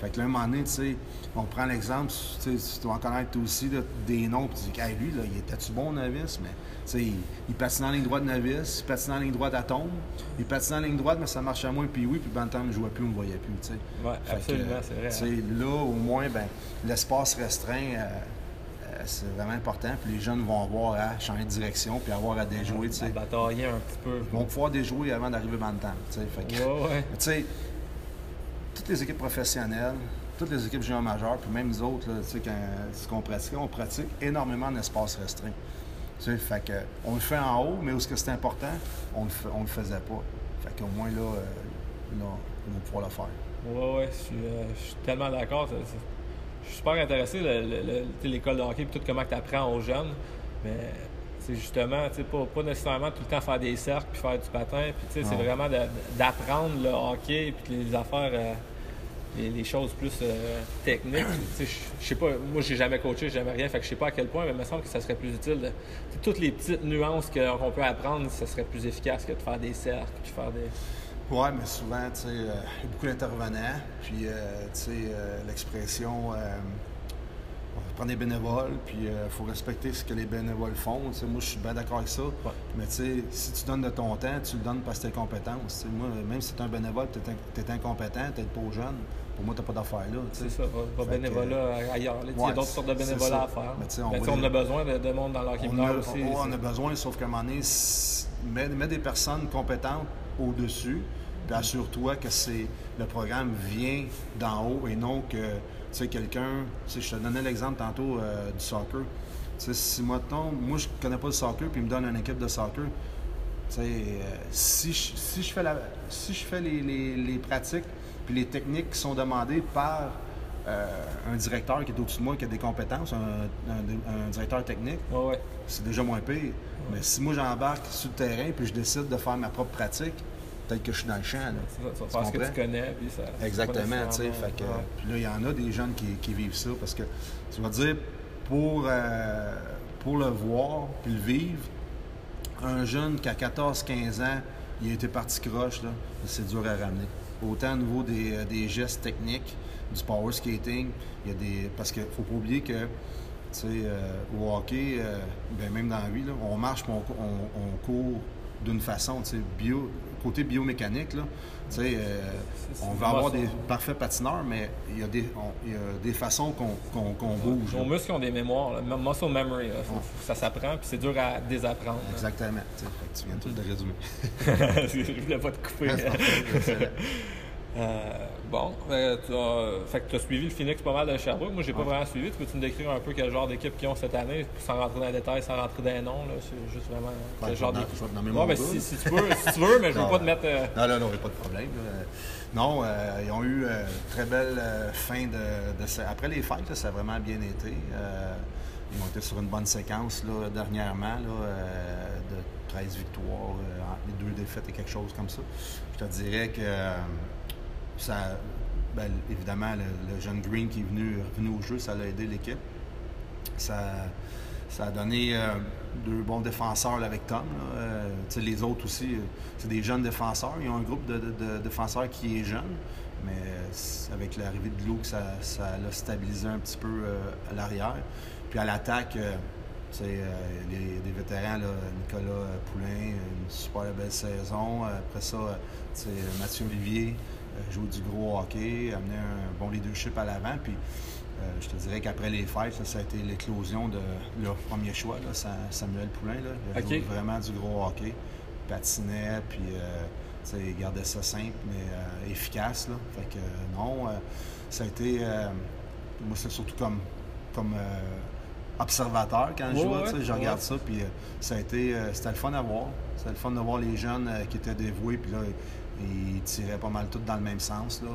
Fait, que là, un moment donné, tu sais, on prend l'exemple, tu tu dois en connaître aussi des noms, puis tu dis, hey, lui, là, il était-tu bon novice? Mais, tu sais, il, il patine en ligne droite novice, il patine en ligne droite à tombe, il patine en ligne droite, mais ça marchait moins, puis oui, puis ben, temps, il ne jouait plus, on ne voyait plus, tu sais. Oui, absolument, c'est vrai. Hein. là, au moins, ben, l'espace restreint. Euh, c'est vraiment important. Puis les jeunes vont avoir à changer de direction puis avoir à déjouer. Batailler un petit peu. Ils vont pouvoir déjouer avant d'arriver dans le temps. Fait ouais, Tu sais, toutes les équipes professionnelles, toutes les équipes juniors majeures, puis même nous autres, là, quand, ce qu'on pratique, on pratique énormément en espace restreint. fait que, on le fait en haut, mais où ce que c'est important, on le, on le faisait pas. Fait qu'au moins là, euh, là, on va pouvoir le faire. Oui, oui, je suis tellement d'accord je suis super intéressé, l'école de hockey et tout comment tu apprends aux jeunes. Mais c'est justement, pas, pas nécessairement tout le temps faire des cercles puis faire du patin. Puis c'est vraiment d'apprendre le hockey puis les affaires, euh, les, choses plus euh, techniques. Je sais pas, moi j'ai jamais coaché, j'ai jamais rien, fait que je sais pas à quel point, mais il me semble que ça serait plus utile. toutes les petites nuances qu'on peut apprendre, ça serait plus efficace que de faire des cercles puis faire des. Oui, mais souvent, tu sais, euh, il y a beaucoup d'intervenants. Puis, euh, tu sais, euh, l'expression, on prend des bénévoles, puis il faut respecter ce que les bénévoles font. Moi, je suis bien d'accord avec ça. Mais, tu sais, si tu donnes de ton temps, tu le donnes parce que tu compétences. moi, même si tu es un bénévole, tu es, incompétent, tu es pas jeune, pour moi, tu n'as pas d'affaires là. C'est ça, pas bénévolat ailleurs. il y a d'autres sortes de bénévolat à faire. Mais, on, on, a besoin de, monde dans leur aussi. On, a besoin, sauf qu'à un moment donné, mets des personnes compétentes au-dessus, puis assure-toi que c'est le programme vient d'en haut et non que, tu sais, quelqu'un, je te donnais l'exemple tantôt euh, du soccer. Tu sais, si moi, moi, je connais pas le soccer, puis il me donne une équipe de soccer, tu sais, euh, si, je, si, je fais, la, si je fais les, les, pratiques puis les techniques qui sont demandées par euh, un directeur qui est au-dessus de moi, qui a des compétences, un, directeur technique, c'est déjà moins pire. Mais si moi j'embarque sur le terrain puis je décide de faire ma propre pratique, peut-être que je suis dans le champ. parce que tu connais. Puis ça, Exactement. Tu sais, puis là, il y en a des jeunes qui, vivent ça parce que tu vas dire, pour, euh, pour le voir puis le vivre, un jeune qui a 14-15 ans, il a été parti croche, c'est dur à ramener. Autant au niveau des, euh, des, gestes techniques, du power skating, il y a des. Parce qu'il ne faut pas oublier que euh, au hockey, euh, ben, même dans la vie, on marche, on, on, court d'une façon, bio, côté biomécanique, là, euh, on va avoir des parfaits patineurs, mais il y a des, des façons qu'on bouge. Nos muscles ont des mémoires, muscle memory, ça s'apprend, puis c'est dur à désapprendre. Exactement. Tu viens tout de résumer. Je voulais pas te couper. Euh, bon, euh, tu as, fait que as suivi le Phoenix pas mal de Sherbrooke. Moi, j'ai pas vraiment suivi. Tu peux-tu me décrire un peu quel genre d'équipe qu'ils ont cette année, sans rentrer dans les détails, sans rentrer dans les noms? C'est juste vraiment quel genre d'équipe. Non, mais si, si, tu veux, si tu veux, mais je veux pas te mettre. Euh, non, non, non, pas de problème. Non, ils ont eu une très belle fin de, Après les fêtes, ça a vraiment bien été. ils ont été sur une bonne séquence là, dernièrement de 13 victoires, les deux défaites et quelque chose comme ça. Je te dirais que ça, ben, évidemment, le, jeune Green qui est venu, revenu au jeu, ça a aidé l'équipe. Ça, ça a donné euh, deux bons défenseurs avec Tom. Euh, les autres aussi, euh, c'est des jeunes défenseurs. Ils ont un groupe de, défenseurs qui est jeune, mais avec l'arrivée de Lou, ça, l'a stabilisé un petit peu à l'arrière. Puis à l'attaque, les, les, vétérans, Nicolas Poulain, une super belle saison. Après ça, Mathieu Olivier, euh, jouer du gros hockey, amener un bon leadership à l'avant. Puis euh, je te dirais qu'après les fêtes, ça, a été l'éclosion de leur premier choix, Samuel Poulain. Là. Il a vraiment du gros hockey. patinait, puis euh, il gardait ça simple, mais efficace. Là. Fait que non, ça a été. moi, c'est surtout comme, comme observateur quand je jouais. je regarde ça, puis ça a été. c'était le fun à voir. C'était le fun de voir les jeunes qui étaient dévoués, puis là, ils tiraient pas mal tout dans le même sens. Là.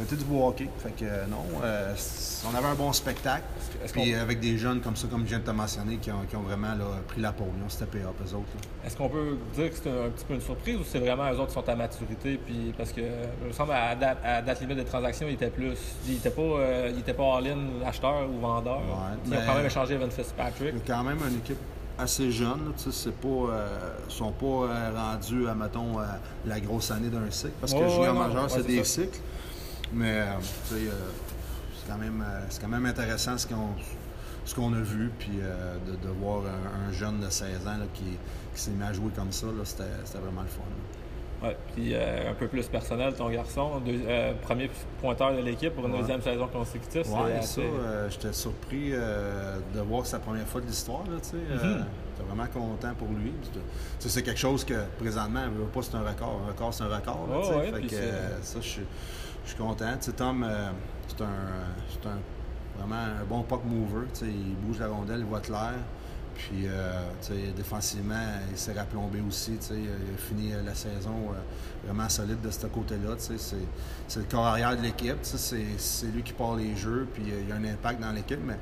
C'était du beau hockey. Fait que non, on avait un bon spectacle. Puis avec des jeunes comme ça, comme je viens de te mentionner, qui ont, vraiment pris la peau, ils ont steppé up, eux autres. Est-ce qu'on peut dire que c'est un, petit peu une surprise ou c'est vraiment eux autres qui sont à maturité? Puis, parce que, il me semble, à date, à date limite de transaction, ils étaient plus. Ils n'étaient pas, euh, pas all-in acheteur ou vendeur. ils ont quand même échangé Evan Fitzpatrick. Il y a quand même une équipe assez jeune. C'est pas, euh, sont pas euh, rendus à, mettons, la grosse année d'un cycle. Parce que junior majeur, c'est des cycles. Mais, c'est quand, même, quand même intéressant ce qu'on ce qu'on a vu, puis euh, de, voir un, jeune de 16 ans qui, s'est mis à jouer comme ça, c'était vraiment le fun. Oui, puis euh, un peu plus personnel, ton garçon, euh, premier pointeur de l'équipe pour une deuxième saison consécutive. Oui, ça, j'étais surpris de voir sa première fois de l'histoire. Mm J'étais vraiment content pour lui. C'est quelque chose que présentement, veut pas c'est un record. Un record, c'est un record. ça, je suis content. Tom, c'est un vraiment un bon puck mover. Il bouge la rondelle, il voit clair. Puis, euh, défensivement, il s'est rapplombé aussi. Il a fini euh, la saison euh, vraiment solide de ce côté-là. C'est le corps arrière de l'équipe. C'est lui qui part les jeux. Puis, il y a un impact dans l'équipe. Mais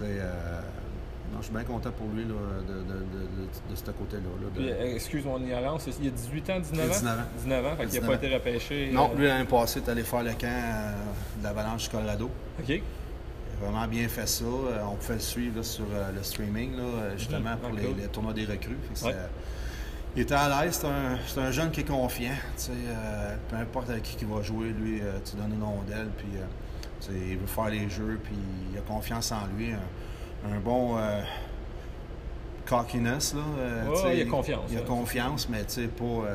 non, je suis bien content pour lui de, de, ce côté-là. Excuse mon ignorance, il y a 18 ans, 19 ans? 19 ans. 19 ans, fait qu'il n'a pas été repêché. Non, lui, l'année passée, il est allé faire le camp de l'Avalanche du Colorado. OK vraiment bien fait ça. Euh, on pouvait le suivre sur euh, le streaming, euh, justement, mhm. pour les, tournois des recrues. il était à l'aise, c'est un, jeune qui est confiant. peu importe avec qui il va jouer, lui, tu donnes une rondelle, puis il veut faire les jeux, puis il a confiance en lui. Un, bon cockiness. Là, il a confiance. Il a confiance, mais pas,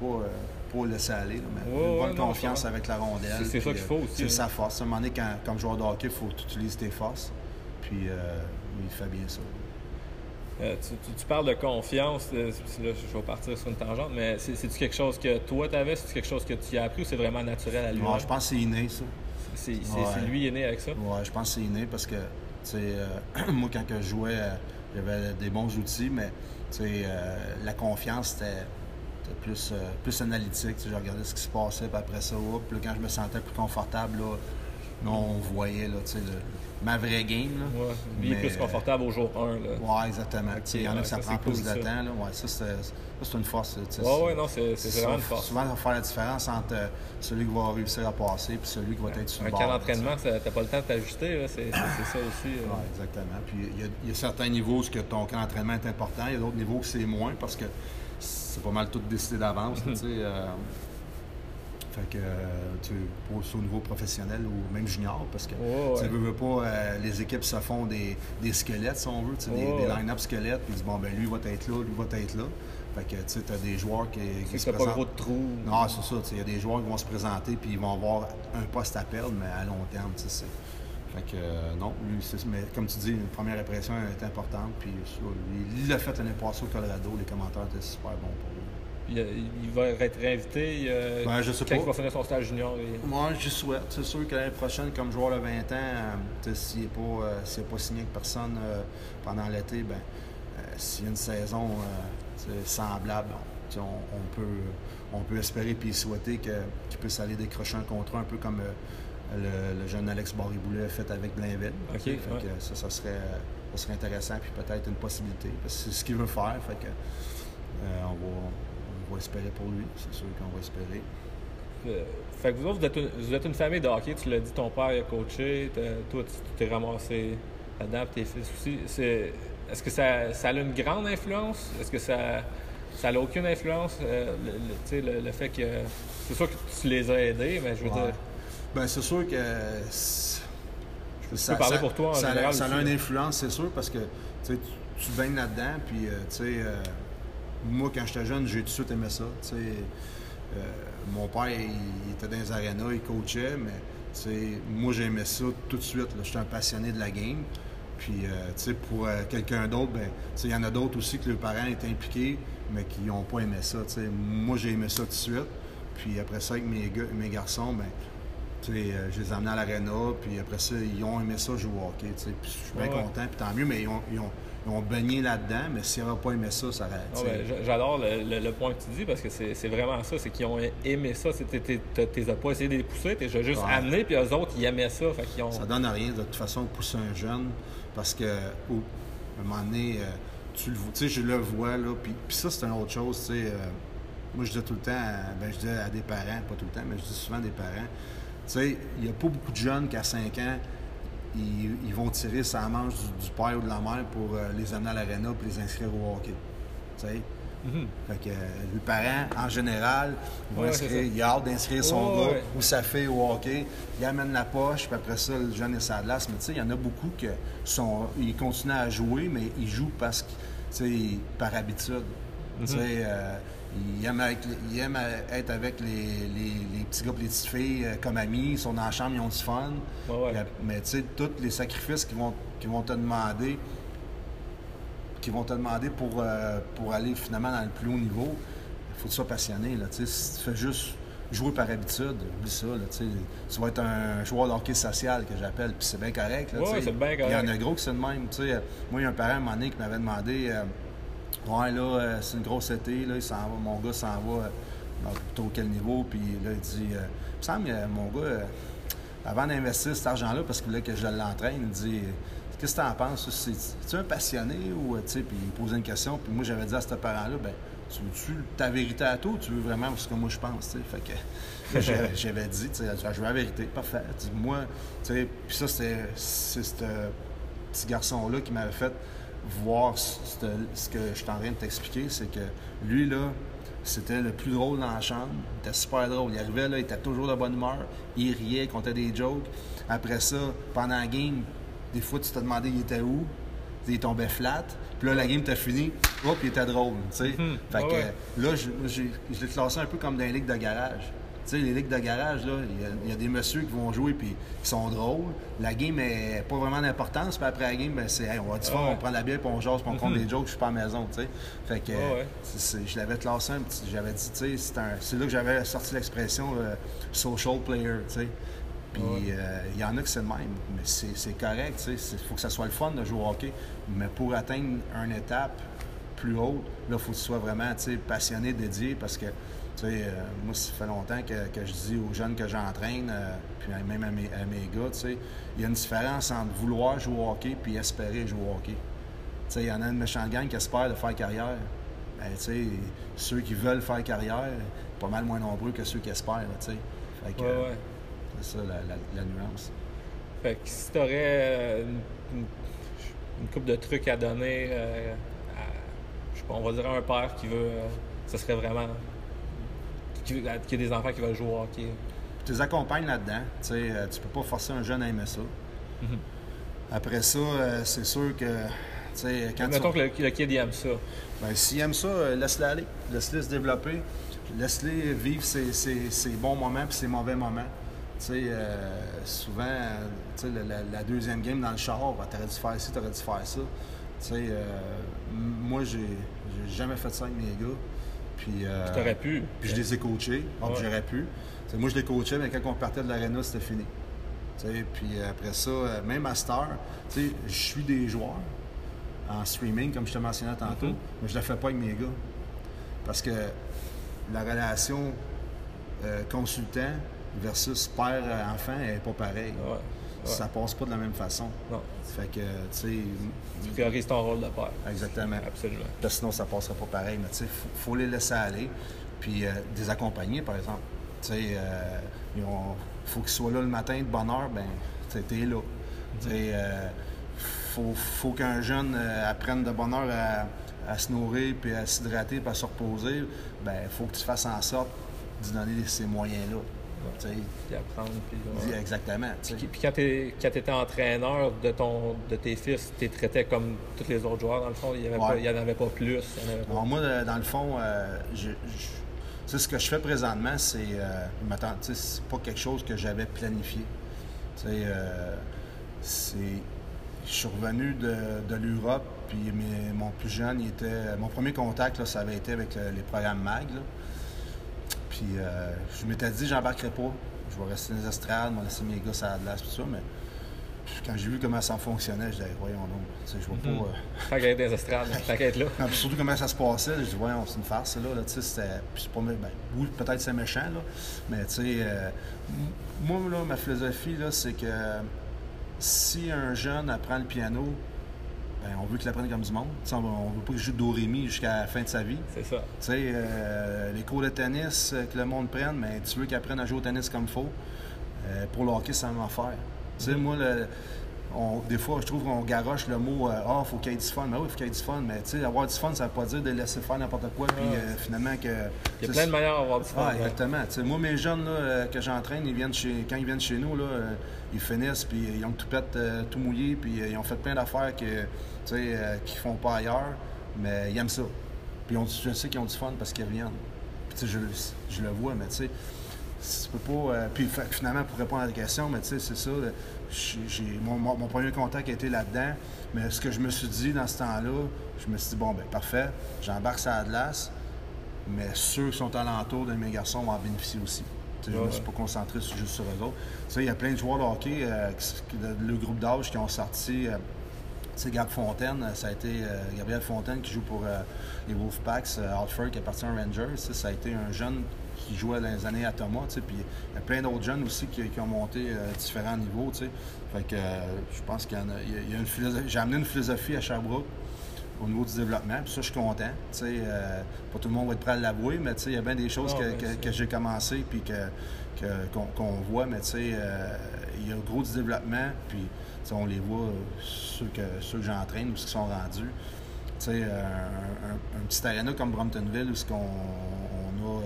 pas pour laisser aller. mais une bonne confiance avec la rondelle. C'est ça qu'il faut aussi. C'est hein. sa force. À un moment donné, quand, comme joueur de hockey, il faut que tu utilises tes forces. Puis euh, il fait bien ça. Euh, tu, parles de confiance, euh, là, je vais partir sur une tangente, mais c'est-tu quelque chose que toi tu avais, c'est quelque chose que tu as appris ou c'est vraiment naturel à lui? Ouais, je pense que c'est inné, ça. C'est lui est né avec ça? Ouais, je pense que c'est inné parce que, tu sais, moi, quand je jouais, j'avais des bons outils, mais, tu sais, la confiance, c'était plus, euh, plus analytique. Je regardais ce qui se passait, puis après ça, quand je me sentais plus confortable, là, on voyait là, ma vraie game. Là. Ouais, lui est plus confortable au jour 1. Oui, exactement. Il y en a qui ça, prend plus de temps. Là. Ouais, ça, c'est une force. Oui, ouais, non, c'est vraiment une force. Souvent, ça va faire la différence entre euh, celui qui va réussir à passer et celui qui va être sur le bord. Un camp d'entraînement, tu n'as pas le temps de t'ajuster. C'est ça aussi. Euh. Oui, exactement. Puis il y, a certains niveaux où ton camp d'entraînement est important. Il y a d'autres niveaux où c'est moins parce que c'est pas mal tout décidé d'avance. sais, euh, fait que, tu au niveau professionnel ou même junior, parce que tu veux, pas, euh, les équipes se font des, des squelettes, si on veut, des, des line-up squelettes, puis ils disent, bon, ben lui va être là, lui va être là. Fait que, tu sais, as des joueurs qui, qui se présentent. pas gros de trou. Non, c'est ça, il y a des joueurs qui vont se présenter, puis ils vont avoir un poste à perdre, mais à long terme, tu sais, fait que, euh, non, lui, mais comme tu dis, une première impression est importante. Puis il l'a fait l'année passée au Colorado. Les commentaires étaient super bons pour Il, va être réinvité euh, ben, je sais quand il va finir son stage junior. Moi, je souhaite. C'est sûr que l'année prochaine, comme joueur de 20 ans, euh, s'il n'est pas, pas, signé avec personne pendant l'été, ben, s'il y a une saison semblable, on, peut, on peut espérer et souhaiter qu'il puisse aller décrocher un contrat un peu comme le, jeune Alex Barriboulet a fait avec Blainville. ça, ça, serait, serait intéressant, puis peut-être une possibilité. Parce que c'est ce qu'il veut faire. Fait que, euh, on, va, espérer pour lui. C'est sûr qu'on va espérer. Euh, fait que vous autres, vous êtes, une, famille de hockey. Tu l'as dit, ton père a coaché. Toi, tu t'es ramassé là-dedans, tes fils aussi. est-ce que ça, ça, a une grande influence? Est-ce que ça ça n'a aucune influence, euh, le, le, fait que. C'est sûr que tu les as aidés, mais je veux dire. Ben, c'est sûr que. ça, parler pour toi en ça, général ça a une influence, c'est sûr, parce que tu, tu baignes là-dedans, puis euh, tu sais, euh, moi, quand j'étais jeune, j'ai tout de suite aimé ça. Euh, mon père, il, était dans les arénas, il coachait, mais moi, j'aimais ça tout de suite. J'étais un passionné de la game. Puis, sais, pour quelqu'un d'autre, ben, il y en a d'autres aussi que leurs parents étaient impliqués, mais qui n'ont pas aimé ça. Moi, j'ai aimé ça tout de suite. Puis après ça, avec mes, mes garçons, ben, je les ai amenés à l'aréna, puis après ça, ils ont aimé ça jouer au hockey. Puis je suis bien content, puis tant mieux, mais ils ont, ils ont, ils ont baigné là-dedans, mais s'ils n'auraient pas aimé ça, ça aurait. Ben, J'adore le, le, point que tu dis parce que c'est vraiment ça, c'est qu'ils ont aimé ça. Tu n'as pas essayé de les pousser, tu les juste amené, puis eux autres, ils aimaient ça. Fait ont... Ça donne rien de toute façon de pousser un jeune parce que, à un moment donné, euh, tu le vois, tu sais, je le vois, là, puis, puis ça, c'est une autre chose, tu sais. Euh, moi, je dis tout le temps, ben, je dis à des parents, pas tout le temps, mais je dis souvent à des parents, tu sais, il n'y a pas beaucoup de jeunes qui, à 5 ans, ils, vont tirer sa manche du, père ou de la mère pour euh, les amener à l'aréna et les inscrire au hockey. Tu sais? Mm-hmm. Fait que euh, les parents, en général, vont inscrire, ils hâte d'inscrire son gars ou sa fille au hockey. Ils amènent la poche, puis après ça, le jeune est sa glace. Mais tu sais, il y en a beaucoup qui sont, ils continuent à jouer, mais ils jouent parce que, tu sais, par habitude. Tu sais, mm-hmm. euh, il aime, être avec les, petits gars et les petites filles euh, comme amis. Ils sont dans la chambre, ils ont du fun. Mais tu sais, tous les sacrifices qu'ils vont, vont te demander, qui vont te demander pour, euh, pour aller finalement dans le plus haut niveau, il faut que tu sois passionné. Là, si tu fais juste jouer par habitude, oublie ça. Là, tu vas être un joueur hockey social que j'appelle, puis c'est bien correct. Là, Il y en a gros que c'est le même. Moi, il y a un parent à un moment donné qui m'avait demandé. Euh, Ouais, là, euh, c'est une grosse été, là, il s'en va, mon gars s'en va euh, dans plutôt quel niveau, puis là, il dit, euh, il me semble, mon gars, avant d'investir cet argent-là, parce qu'il voulait que je l'entraîne, il dit, qu'est-ce que tu en penses? C'est-tu un passionné ou, tu sais, puis il posait une question, puis moi, j'avais dit à ce parent-là, ben tu veux-tu ta vérité à toi ou tu veux vraiment ce que moi je pense, tu sais? Fait que j'avais dit, je veux la vérité, parfait. Dis, moi, tu sais, puis ça, c'est ce petit garçon-là qui m'avait fait voir ce, que je suis en train de t'expliquer, c'est que lui, là, c'était le plus drôle dans la chambre. Il était super drôle. Il arrivait, là, il était toujours de bonne humeur. Il riait, il comptait des jokes. Après ça, pendant la game, des fois, tu te demandais il était où? Il tombait flat. Puis là, la game était finie. Hop, il était drôle, tu sais. Hmm. Fait que là, je, je l'ai classé un peu comme dans les ligues de garage. Tu sais, les ligues de garage, là, il y, a des messieurs qui vont jouer puis qui sont drôles. La game n'est pas vraiment d'importance. Puis après la game, ben, c'est on va du on prend la bière, puis on jase, puis on compte mhm. des jokes, je suis pas à la maison, tu sais. Fait que je l'avais classé un petit. J'avais dit, tu sais, c'est là que j'avais sorti l'expression euh, social player, tu sais. Puis euh, il y en a que c'est le même, mais c'est correct, tu sais. Il faut que ça soit le fun de jouer au hockey. Mais pour atteindre une étape plus haute, là, il faut que tu sois vraiment, tu sais, passionné, dédié, parce que tu sais, euh, moi, ça fait longtemps que, je dis aux jeunes que j'entraîne, euh, puis même à mes, gars, tu sais, il y a une différence entre vouloir jouer au hockey puis espérer jouer au hockey. Tu sais, il y en a une méchante gang qui espère de faire carrière. Ben, tu sais, ceux qui veulent faire carrière, pas mal moins nombreux que ceux qui espèrent, tu sais. Fait que, c'est ça la, nuance. Fait que si tu aurais euh, une, une, coupe de trucs à donner à, je sais pas, on va dire à un père qui veut, ce serait vraiment qu'il y a des enfants qui veulent jouer au hockey. Tu les accompagnes là-dedans. Tu sais, euh, tu peux pas forcer un jeune à aimer ça. Mhm. Après ça, euh, c'est sûr que. Quand Mettons que le, kid aime ça. Ben, s'il aime ça, euh, laisse-le aller. Laisse-le se développer. Laisse-le vivre ses, bons moments et ses mauvais moments. Tu souvent, tu la, deuxième game dans le char, ben, t'aurais dû faire ci, t'aurais dû faire ça. Tu sais, moi, j'ai jamais fait ça avec mes gars. Puis, euh, pu. Puis je les ai coachés. J'aurais pu. moi, je les coachais, mais quand on partait de l'aréna, c'était fini. puis après ça, euh, même à Star, je suis des joueurs en streaming, comme je te mentionnais tantôt, mm-hmm. mais je ne le fais pas avec mes gars. Parce que la relation euh, consultant versus père-enfant n'est pas pareille. Ça passe pas de la même façon. Non. Fait que, tu sais. Tu priorises ton rôle de père. Exactement. Absolument. sinon, ça passerait pas pareil. Mais tu sais, il faut, les laisser aller. Puis euh, des accompagner, par exemple. Tu sais, il euh, faut qu'ils soient là le matin de bonne heure, ben, tu es là. Tu sais, euh, faut, faut qu'un jeune apprenne de bonne heure à, à se nourrir, puis à s'hydrater, puis à se reposer. Ben, il faut que tu fasses en sorte de donner ces moyens-là. Puis. Exactement. Puis, quand tu étais entraîneur de, ton, de tes fils, tu les traitais comme tous les autres joueurs, dans le fond? Il n'y en avait pas plus? moi, euh, dans le fond, euh, je, ce que je fais présentement, c'est euh, c'est pas quelque chose que j'avais planifié. Euh, c'est je suis revenu de, de l'Europe, puis mon plus jeune, il était. Mon premier contact, là, ça avait été avec les programmes MAG. Puis euh, je m'étais dit, j'embarquerai pas. Je vais rester dans les estrades, je vais laisser mes gars à la glace, tout ça, mais quand j'ai vu comment ça fonctionnait, je disais, voyons donc, je vois pas. Mhm. Tant qu'à être des estrades, tant qu'à être là. surtout comment ça se passait, je dis, voyons, c'est une farce, là, là tu sais, c'était. c'est pas. Ben, oui, peut-être c'est méchant, là, mais tu sais, euh, moi, là, ma philosophie, là, c'est que si un jeune apprend le piano, ben, on veut qu'il apprenne comme du monde. on ne veut pas qu'il joue de do jusqu'à la fin de sa vie. C'est ça. Tu sais, euh, les cours de tennis euh, que le monde prenne, mais tu veux qu'il apprenne à jouer au tennis comme il faut. pour le hockey, c'est la même affaire. Tu sais, des fois, je trouve qu'on garoche le mot euh, Ah, il faut qu'il y ait du fun. Mais oui, il faut qu'il y ait du fun. Mais tu sais, avoir du fun, ça ne veut pas dire de laisser faire n'importe quoi. Puis euh, finalement, que. Il y a plein de manières d'avoir du fun. Ah, exactement. Moi, mes jeunes là, euh, que j'entraîne, ils viennent chez, quand ils viennent chez nous, là, ils finissent, puis ils ont tout pète, tout mouillé, puis ils ont fait plein d'affaires que, qu'ils ne font pas ailleurs, mais ils aiment ça. Puis je sais qu'ils ont du fun parce qu'ils viennent. Puis je, je le vois, mais tu sais tu peux pas. Euh, puis finalement, pour répondre à la question, mais tu sais, c'est ça. Mon, premier contact a été là-dedans. Mais ce que je me suis dit dans ce temps-là, je me suis dit, bon, ben parfait, j'embarque ça à Atlas, mais ceux qui sont alentour de mes garçons vont en bénéficier aussi. je ne me suis pas concentré juste sur eux autres. Il y a plein de joueurs de hockey, euh, le groupe d'âge qui ont sorti. Euh, sais, Gab Fontaine, ça a été Gabriel Fontaine qui joue pour les Wolfpacks, Alfred qui appartient à Rangers. Ça a été un jeune qui jouait dans les années à Thomas, puis il y a plein d'autres jeunes aussi qui, ont monté à euh, différents niveaux, Fait que euh, je pense qu'il y, a, une philosophie. J'ai amené une philosophie à Sherbrooke au niveau du développement, puis ça, je suis content. Euh, pas tout le monde va être prêt à l'avouer, mais il y a bien des choses ah, que, ben, j'ai commencé puis que, qu'on, voit, mais il y a gros du développement, puis on les voit, ceux que, ceux que j'entraîne ou ceux qui sont rendus. Un, un, petit aréna comme Bromptonville où on, a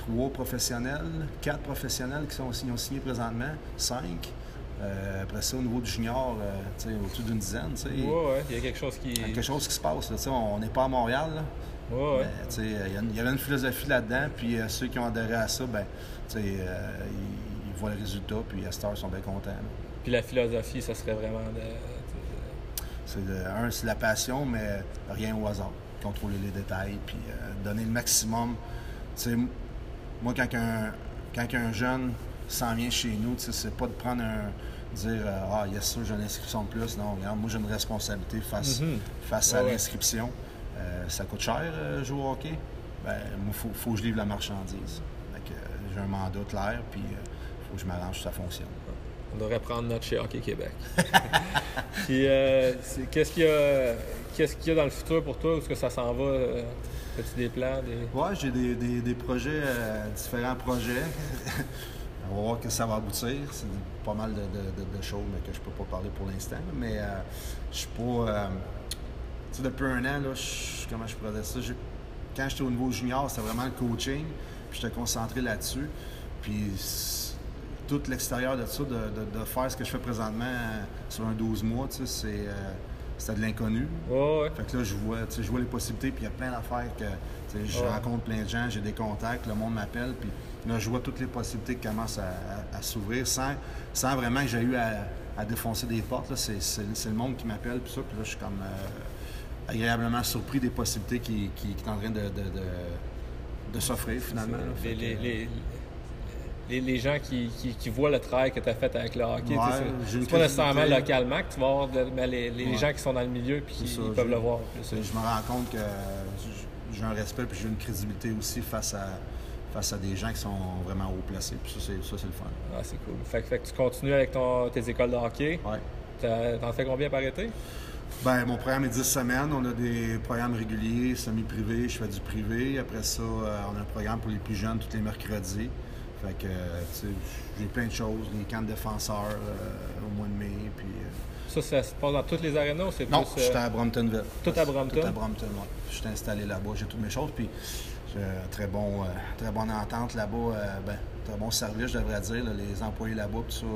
trois professionnels, quatre professionnels qui sont, ont signé présentement, cinq. Euh, après ça, au niveau du junior, euh, au-dessus d'une dizaine. Oui, ouais, il y a quelque chose qui. Y quelque chose qui se passe. Là, on n'est pas à Montréal. Là. Ouais, il y, avait une philosophie là-dedans, puis euh, ceux qui ont adhéré à ça, ben, ils, ils, voient le résultat, puis à Star sont bien contents. Puis la philosophie, ça serait vraiment de. C'est un, c'est la passion, mais rien au hasard. Contrôler les détails, puis donner le maximum. Moi, quand un, quand un jeune s'en vient chez nous, c'est pas de prendre un. dire euh, Ah, yes, ça, j'ai une inscription de plus. Non, regarde, moi, j'ai une responsabilité face, mhm. face à l'inscription. Euh, ça coûte cher euh, jouer au hockey? Ben, moi, il faut, faut, que je livre la marchandise. j'ai un mandat clair, puis il faut que je m'arrange que ça fonctionne. On devrait prendre notre chez Hockey Québec. puis, qu'est-ce qu'il y, a, qu'est-ce qu'il y a dans le futur pour toi? Où est-ce que ça s'en va? Des plans? Des... Oui, j'ai des, projets, euh, différents projets. On va voir que ça va aboutir. C'est pas mal de, choses mais que je peux pas parler pour l'instant. Mais euh, je suis pas. Euh, tu sais, depuis un an, là, comment je pourrais dire ça? quand j'étais au niveau junior, c'était vraiment le coaching. Puis j'étais concentré là-dessus. Puis tout l'extérieur de ça, de, faire ce que je fais présentement sur un 12 mois, tu sais, c'est c'était de l'inconnu. Fait que là, je vois, je vois les possibilités, puis il y a plein d'affaires que je rencontre plein de gens, j'ai des contacts, le monde m'appelle, puis là, je vois toutes les possibilités qui commencent à, s'ouvrir sans, sans vraiment que j'ai eu à, défoncer des portes. C'est le monde qui m'appelle, puis ça, puis là, je suis comme euh, agréablement surpris des possibilités qui, qui, sont en train de, de, s'offrir finalement les, gens qui, voient le travail que tu as fait avec le hockey. c'est pas nécessairement localement que tu vas voir, mais les, gens qui sont dans le milieu et qui peuvent le voir. Je me rends compte que j'ai un respect et j'ai une crédibilité aussi face à, face à des gens qui sont vraiment haut placés. Puis ça, c'est, le fun. Ah, c'est cool. Fait, que tu continues avec tes écoles de hockey. Oui. T'en fais combien par été? Ben, mon programme est 10 semaines. On a des programmes réguliers, semi-privés. Je fais du privé. Après ça, euh, on a un programme pour les plus jeunes tous les mercredis. Fait que, j'ai plein de choses, les camps de défenseurs euh, au mois de mai, puis... Euh, ça, ça se passe dans toutes les arénas ou c'est Non, plus, j'étais à Bromptonville. Tout à Brompton? Tout à Brompton, oui. Je suis installé là-bas, j'ai toutes mes choses, puis j'ai très, bon, euh, très bonne entente là-bas, ben, très bon service, je devrais dire. les employés là-bas, tout ça,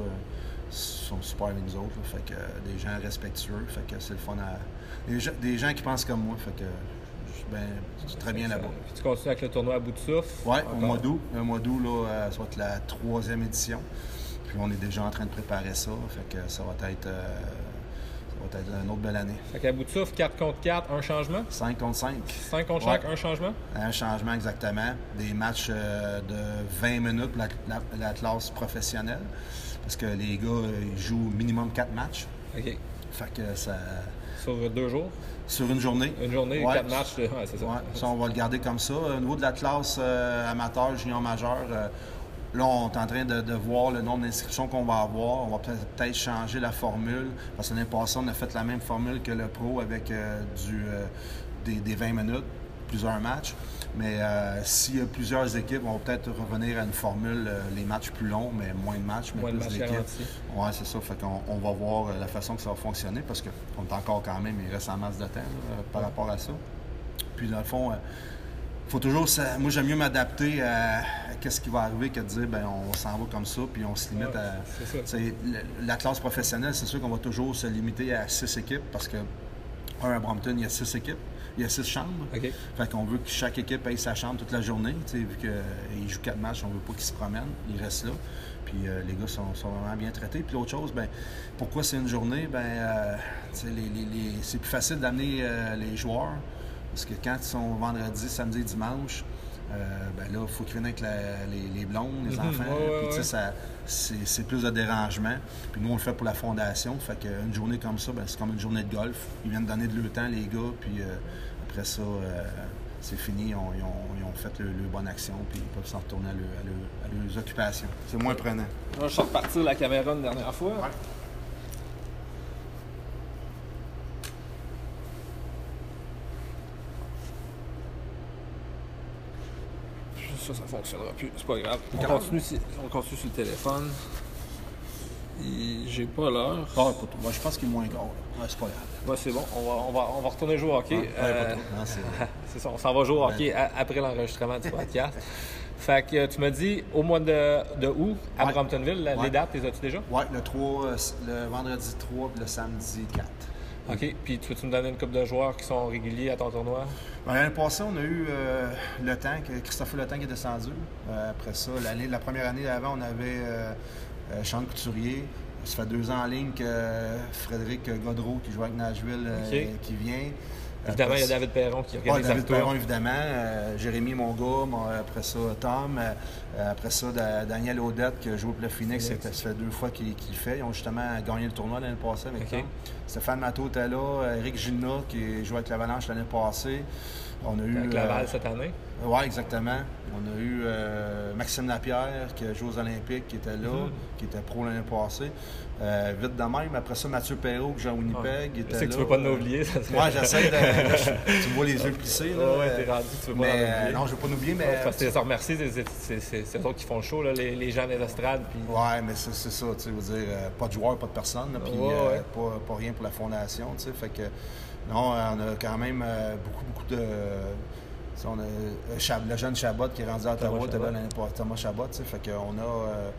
sont super avec nous autres. fait que des gens respectueux, fait que c'est le fun à... Des, gens qui pensent comme moi, fait que ben, très bien là-bas. Tu continues avec le tournoi à bout de souffle? Oui, au mois d'août. Un mois d'août, là, euh, ça va être la troisième édition. Puis on est déjà en train de préparer ça. Fait que ça va être, euh, être une autre belle année. Fait qu'à bout de souffle, 4 contre 4, un changement? 5 contre 5. 5 contre chaque, un changement? Un changement, exactement. Des matchs euh, de 20 minutes, la, la, classe professionnelle. Parce que les gars, ils jouent minimum 4 matchs. OK. Fait que ça. Sur deux jours? Sur une journée. Une journée, 4 matchs, ouais, c'est ça. ça. on va le garder comme ça. Au niveau de la classe euh, amateur, junior majeur, Là, on est en train de, voir le nombre d'inscriptions qu'on va avoir. On va peut-être changer la formule. Parce que l'année passée, on a fait la même formule que le pro avec euh, du, euh, des, 20 minutes, plusieurs matchs. Mais euh, s'il y a plusieurs équipes, on va peut-être revenir à une formule, les matchs plus longs, mais moins de matchs, mais moins plus d'équipes. Oui, c'est ça. Fait qu'on on va voir la façon que ça va fonctionner parce qu'on est encore quand même, il reste en masse de temps par rapport à ça. Puis dans le fond, faut toujours. moi, j'aime mieux m'adapter à, ce qui va arriver que de dire, ben on s'en va comme ça, puis on se limite à. La, classe professionnelle, c'est sûr qu'on va toujours se limiter à six équipes parce que, un, à Brompton, il y a six équipes. Il y a six chambres. Fait qu'on veut que chaque équipe ait sa chambre toute la journée. Vu qu'ils jouent quatre matchs, on veut pas qu'ils se promènent. Ils restent là. Puis euh, les gars sont, vraiment bien traités. Puis l'autre chose, ben, pourquoi c'est une journée? Ben, euh, c'est plus facile d'amener euh, les joueurs parce que quand ils sont vendredi, samedi, dimanche, euh, ben là, il faut qu'ils avec les, blondes, les mhm. enfants. puis, c'est plus de dérangement. Puis nous, on le fait pour la fondation. Fait qu'une journée comme ça, ben, c'est comme une journée de golf. Ils viennent donner de leur temps, les gars. Puis euh, après ça, euh, c'est fini. Ils ont, fait le, bonne action. Puis ils peuvent s'en retourner à, leurs occupations. C'est moins prenant. je suis reparti la caméra une dernière fois. ça, ça fonctionnera plus. C'est pas grave. On continue, on continue sur le téléphone. J'ai pas l'heure. Ah, Moi, je pense qu'il est moins gros. Ouais, c'est pas grave. Ouais, c'est bon. On va, on, va, on va retourner jouer au hockey. Euh, c'est ça. On s'en va jouer au hockey après l'enregistrement du podcast. fait que tu m'as dit au mois de, de août à Bramptonville, les dates, les as-tu déjà? Oui, le 3, euh, le vendredi 3 et le samedi 4. OK. Puis tu veux-tu me donner une coupe de joueurs qui sont réguliers à ton tournoi? Ben, l'année passée, on a eu euh, Le Temps, Christophe Le Temps qui est descendu. Euh, après ça, l'année, la première année d'avant, on avait euh, Sean Couturier. Ça fait deux ans en ligne que Frédéric Godreau, qui joue avec Nashville, qui vient. Évidemment, il y a David Perron qui regarde ouais, David Perron, évidemment. Euh, Jérémy, mon gars. après ça, Tom. Euh, après ça, Daniel Odette, qui joue pour le Phoenix. Ça fait deux fois qu'il fait. Ils ont justement gagné le tournoi l'année passée avec okay. Stéphane Matteau était là. Eric Gina, qui joue avec l'Avalanche l'année passée. On a eu. Avec Laval euh, cette année? Oui, exactement. On a eu Maxime Lapierre, qui a joué aux Olympiques, qui était là, mhm. qui était pro l'année passée. Euh, vite de même. Après ça, Mathieu Perrault, que j'ai à Winnipeg. Ouais. Je sais que tu ne veux pas nous oublier. Ça Moi, j'essaie de. tu vois les yeux plissés. Là, ouais, t'es rendu, tu veux pas mais, euh, Non, je ne veux pas nous oublier, mais. parce que les remercie, c'est eux qui font le show, là, les, les, gens des estrades. Puis... Ouais, mais c'est ça, tu sais, veux dire, euh, pas de joueurs, pas de personne, puis euh, pas, pas, rien pour la fondation, tu sais. Fait que, non, on a quand même beaucoup, beaucoup de. On a le jeune Chabot qui est rendu à Ottawa, Thomas Chabot, tu sais, fait qu'on a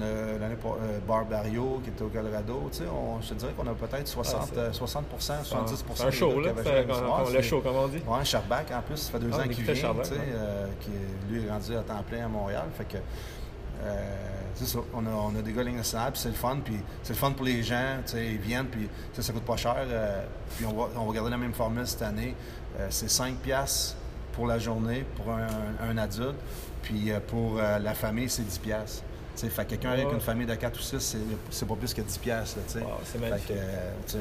l'année euh, Barbario qui était au Colorado. Tu sais, on, je te dirais qu'on a peut-être 60, 60 70 C'est un show, là. le show, comme on dit. Oui, en plus, ça fait deux ah, ans qu'il vient. Tu sais, euh, qui, lui est rendu à temps plein à Montréal. Fait que, euh, c'est ça. On a, on a des gars puis c'est le fun. Puis c'est le fun pour les gens. Tu sais, ils viennent, puis ça coûte pas cher. Euh, puis on va, on va garder la même formule cette année. Euh, c'est 5 piastres pour la journée pour un, un adulte. Puis pour la famille, c'est 10 piastres. Fait quelqu'un avec une famille de 4 ou 6, c'est pas plus que 10 pièces c'est magnifique. Fait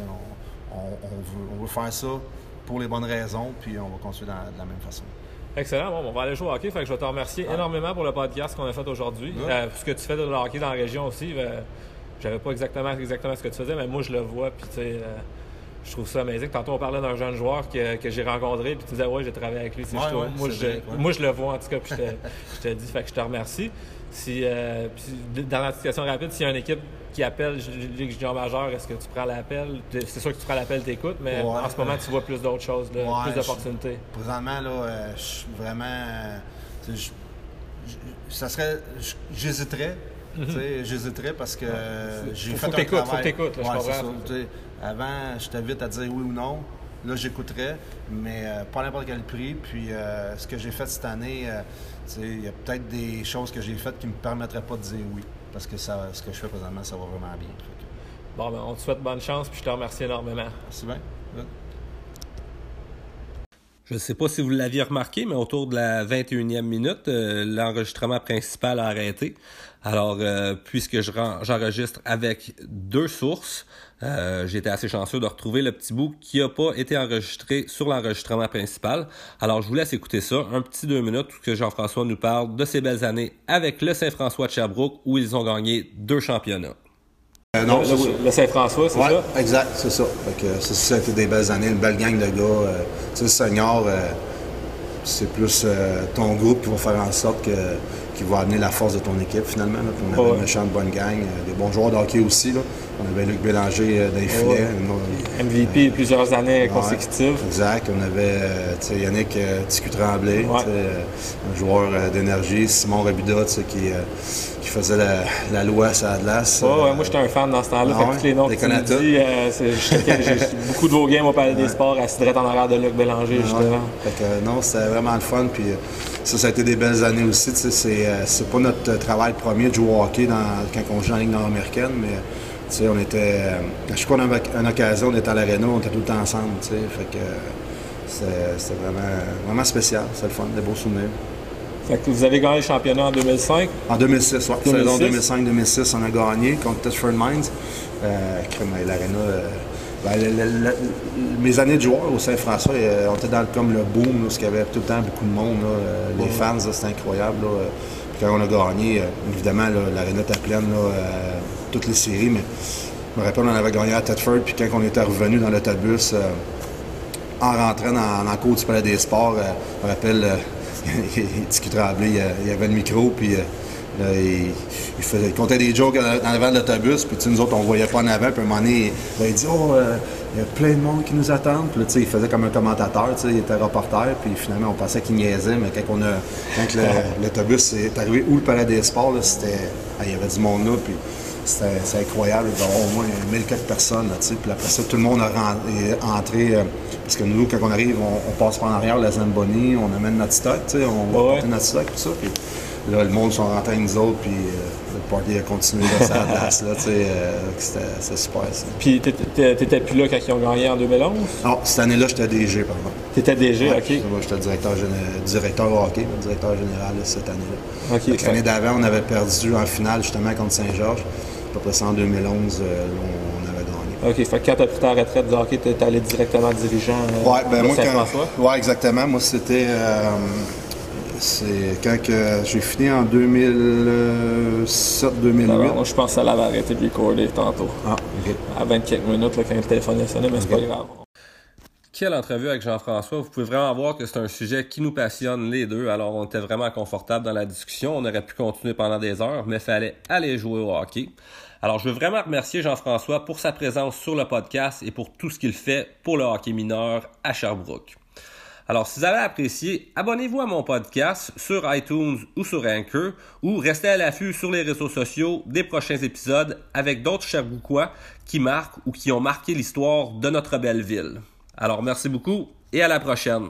on, on, veut, faire ça pour les bonnes raisons, puis on va continuer de la même façon. Excellent. Bon, on va aller jouer au hockey. Fait que je vais te remercier énormément pour le podcast qu'on a fait aujourd'hui. Euh, ce que tu fais de hockey dans la région aussi, Je ben, j'avais pas exactement, exactement ce que tu faisais, mais moi, je le vois. Puis, tu sais, euh, je trouve ça amazing. Tantôt, on parlait d'un jeune joueur que, que j'ai rencontré, puis tu disais, ouais, j'ai travaillé avec lui. moi, je, moi, je le vois, en tout cas, puis je te, dis, fait que je te remercie. Si, euh, dans la situation rapide, s'il y a une équipe qui appelle Ligue junior majeur, est-ce que tu prends l'appel? C'est sûr que tu prends l'appel, t'écoutes, mais en ce moment, tu vois plus d'autres choses, plus d'opportunités. Présentement, là, euh, je suis vraiment. Euh, ça serait. J'hésiterais. Mhm. J'hésiterais parce que j'ai fait un travail. Faut que t'écoutes, comprends. Avant, j'étais vite à dire oui ou non. Là, j'écouterais, mais pas à n'importe quel prix. Puis ce que j'ai fait cette année, il y a peut-être des choses que j'ai faites qui ne me permettraient pas de dire oui. Parce que ça, ce que je fais présentement, ça va vraiment bien. Bon, ben, on te souhaite bonne chance, puis je te remercie énormément. Merci bien. Je ne sais pas si vous l'aviez remarqué, mais autour de la 21e minute, euh, l'enregistrement principal a arrêté. Alors, euh, puisque j'enregistre avec deux sources, euh, j'ai été assez chanceux de retrouver le petit bout qui n'a pas été enregistré sur l'enregistrement principal. Alors, je vous laisse écouter ça, un petit deux minutes où que Jean-François nous parle de ses belles années avec le Saint-François de Sherbrooke où ils ont gagné deux championnats. Euh, non, le, Saint-François, c'est ça? exact, c'est ça. ça. Ça a été des belles années, une belle gang de gars. Euh, tu sais, senior, euh, c'est plus ton groupe qui va faire en sorte que qui va amener la force de ton équipe finalement. On avait une méchante bonne gang, des bons joueurs de hockey aussi. Là. On avait Luc Bélanger euh, d'un filet. MVP plusieurs années consécutives. Exact. On avait euh, Yannick euh, Tremblay, un joueur euh, d'énergie. Simon Rabida qui, qui faisait la, la loi à Atlas. moi, j'étais un fan dans ce temps-là. Ah tous les noms que tu me dis, j'ai beaucoup de vos games au Palais des Sports, direct en arrière de Luc Bélanger, ah justement. non, c'était vraiment le fun. Puis, ça, ça a été des belles années aussi. C'est pas notre travail premier de jouer au hockey dans, quand on joue en Ligue nord-américaine, mais on était. Euh, à chaque fois qu'on avait une occasion, on était à l'aréna, on était tout le temps ensemble. Fait que c'était vraiment, vraiment spécial. C'est le fun, des beaux souvenirs. Fait que vous avez gagné le championnat en 2005? En 2006, oui. Saison 2005-2006, on a gagné contre Touchford Mines. Euh, L'aréna. Euh, ben, mes années de joueur au Saint-François, euh, on était dans comme le boom, parce qu'il y avait tout le temps beaucoup de monde. les fans, c'était incroyable. Quand on a gagné, évidemment, l'aréna était pleine toutes les séries, mais je me rappelle, on avait gagné à Tedford, puis quand on était revenu dans l'autobus, euh, en rentrant dans, la cour du Palais des Sports, euh, je me rappelle, euh, il, il, y avait le micro, puis il, faisait, comptait des jokes en avant de l'autobus, puis nous autres, on ne voyait pas en avant, puis à un moment donné, il, dit Oh, il y a plein de monde qui nous attend. Puis il faisait comme un commentateur, il était reporter, puis finalement, on pensait qu'il niaisait, mais quand, on a, quand l'autobus est arrivé où le Palais des Sports, c'était, il y avait du monde là, puis c'est incroyable. Il y avait au moins 1004 personnes. Là, puis après ça, tout le monde est entré. Euh, parce que nous, quand on arrive, on, passe par en arrière la Zamboni, on amène notre stock, on va porter notre stock, tout ça. Puis là, le monde sont rentrés nous autres, puis euh, le party a continué dans sa place. Là, euh, c'était super. Ça. Puis t'étais plus là quand ils ont gagné en 2011? Non, cette année-là, j'étais DG, par exemple. T'étais DG, OK. Moi, j'étais directeur, directeur hockey, directeur général cette année-là. OK. L'année d'avant, on avait perdu en finale justement contre Saint-Georges peu près ça en 2011, euh, on avait gagné. OK, fait que quand tu as pris ta retraite de hockey, tu es allé directement dirigeant euh, ouais, ben moi, exactement. Moi, c'était... Euh, c'est quand que j'ai fini en 2007-2008. moi, je pense que ça l'avait arrêté de recorder tantôt. Ah, OK. À 24 minutes, là, quand le téléphone a sonné, mais c'est pas grave. Quelle entrevue avec Jean-François? Vous pouvez vraiment voir que c'est un sujet qui nous passionne les deux. Alors, on était vraiment confortable dans la discussion. On aurait pu continuer pendant des heures, mais il fallait aller jouer au hockey. Alors, je veux vraiment remercier Jean-François pour sa présence sur le podcast et pour tout ce qu'il fait pour le hockey mineur à Sherbrooke. Alors, si vous avez apprécié, abonnez-vous à mon podcast sur iTunes ou sur Anchor ou restez à l'affût sur les réseaux sociaux des prochains épisodes avec d'autres Sherbrookeois qui marquent ou qui ont marqué l'histoire de notre belle ville. Alors merci beaucoup et à la prochaine.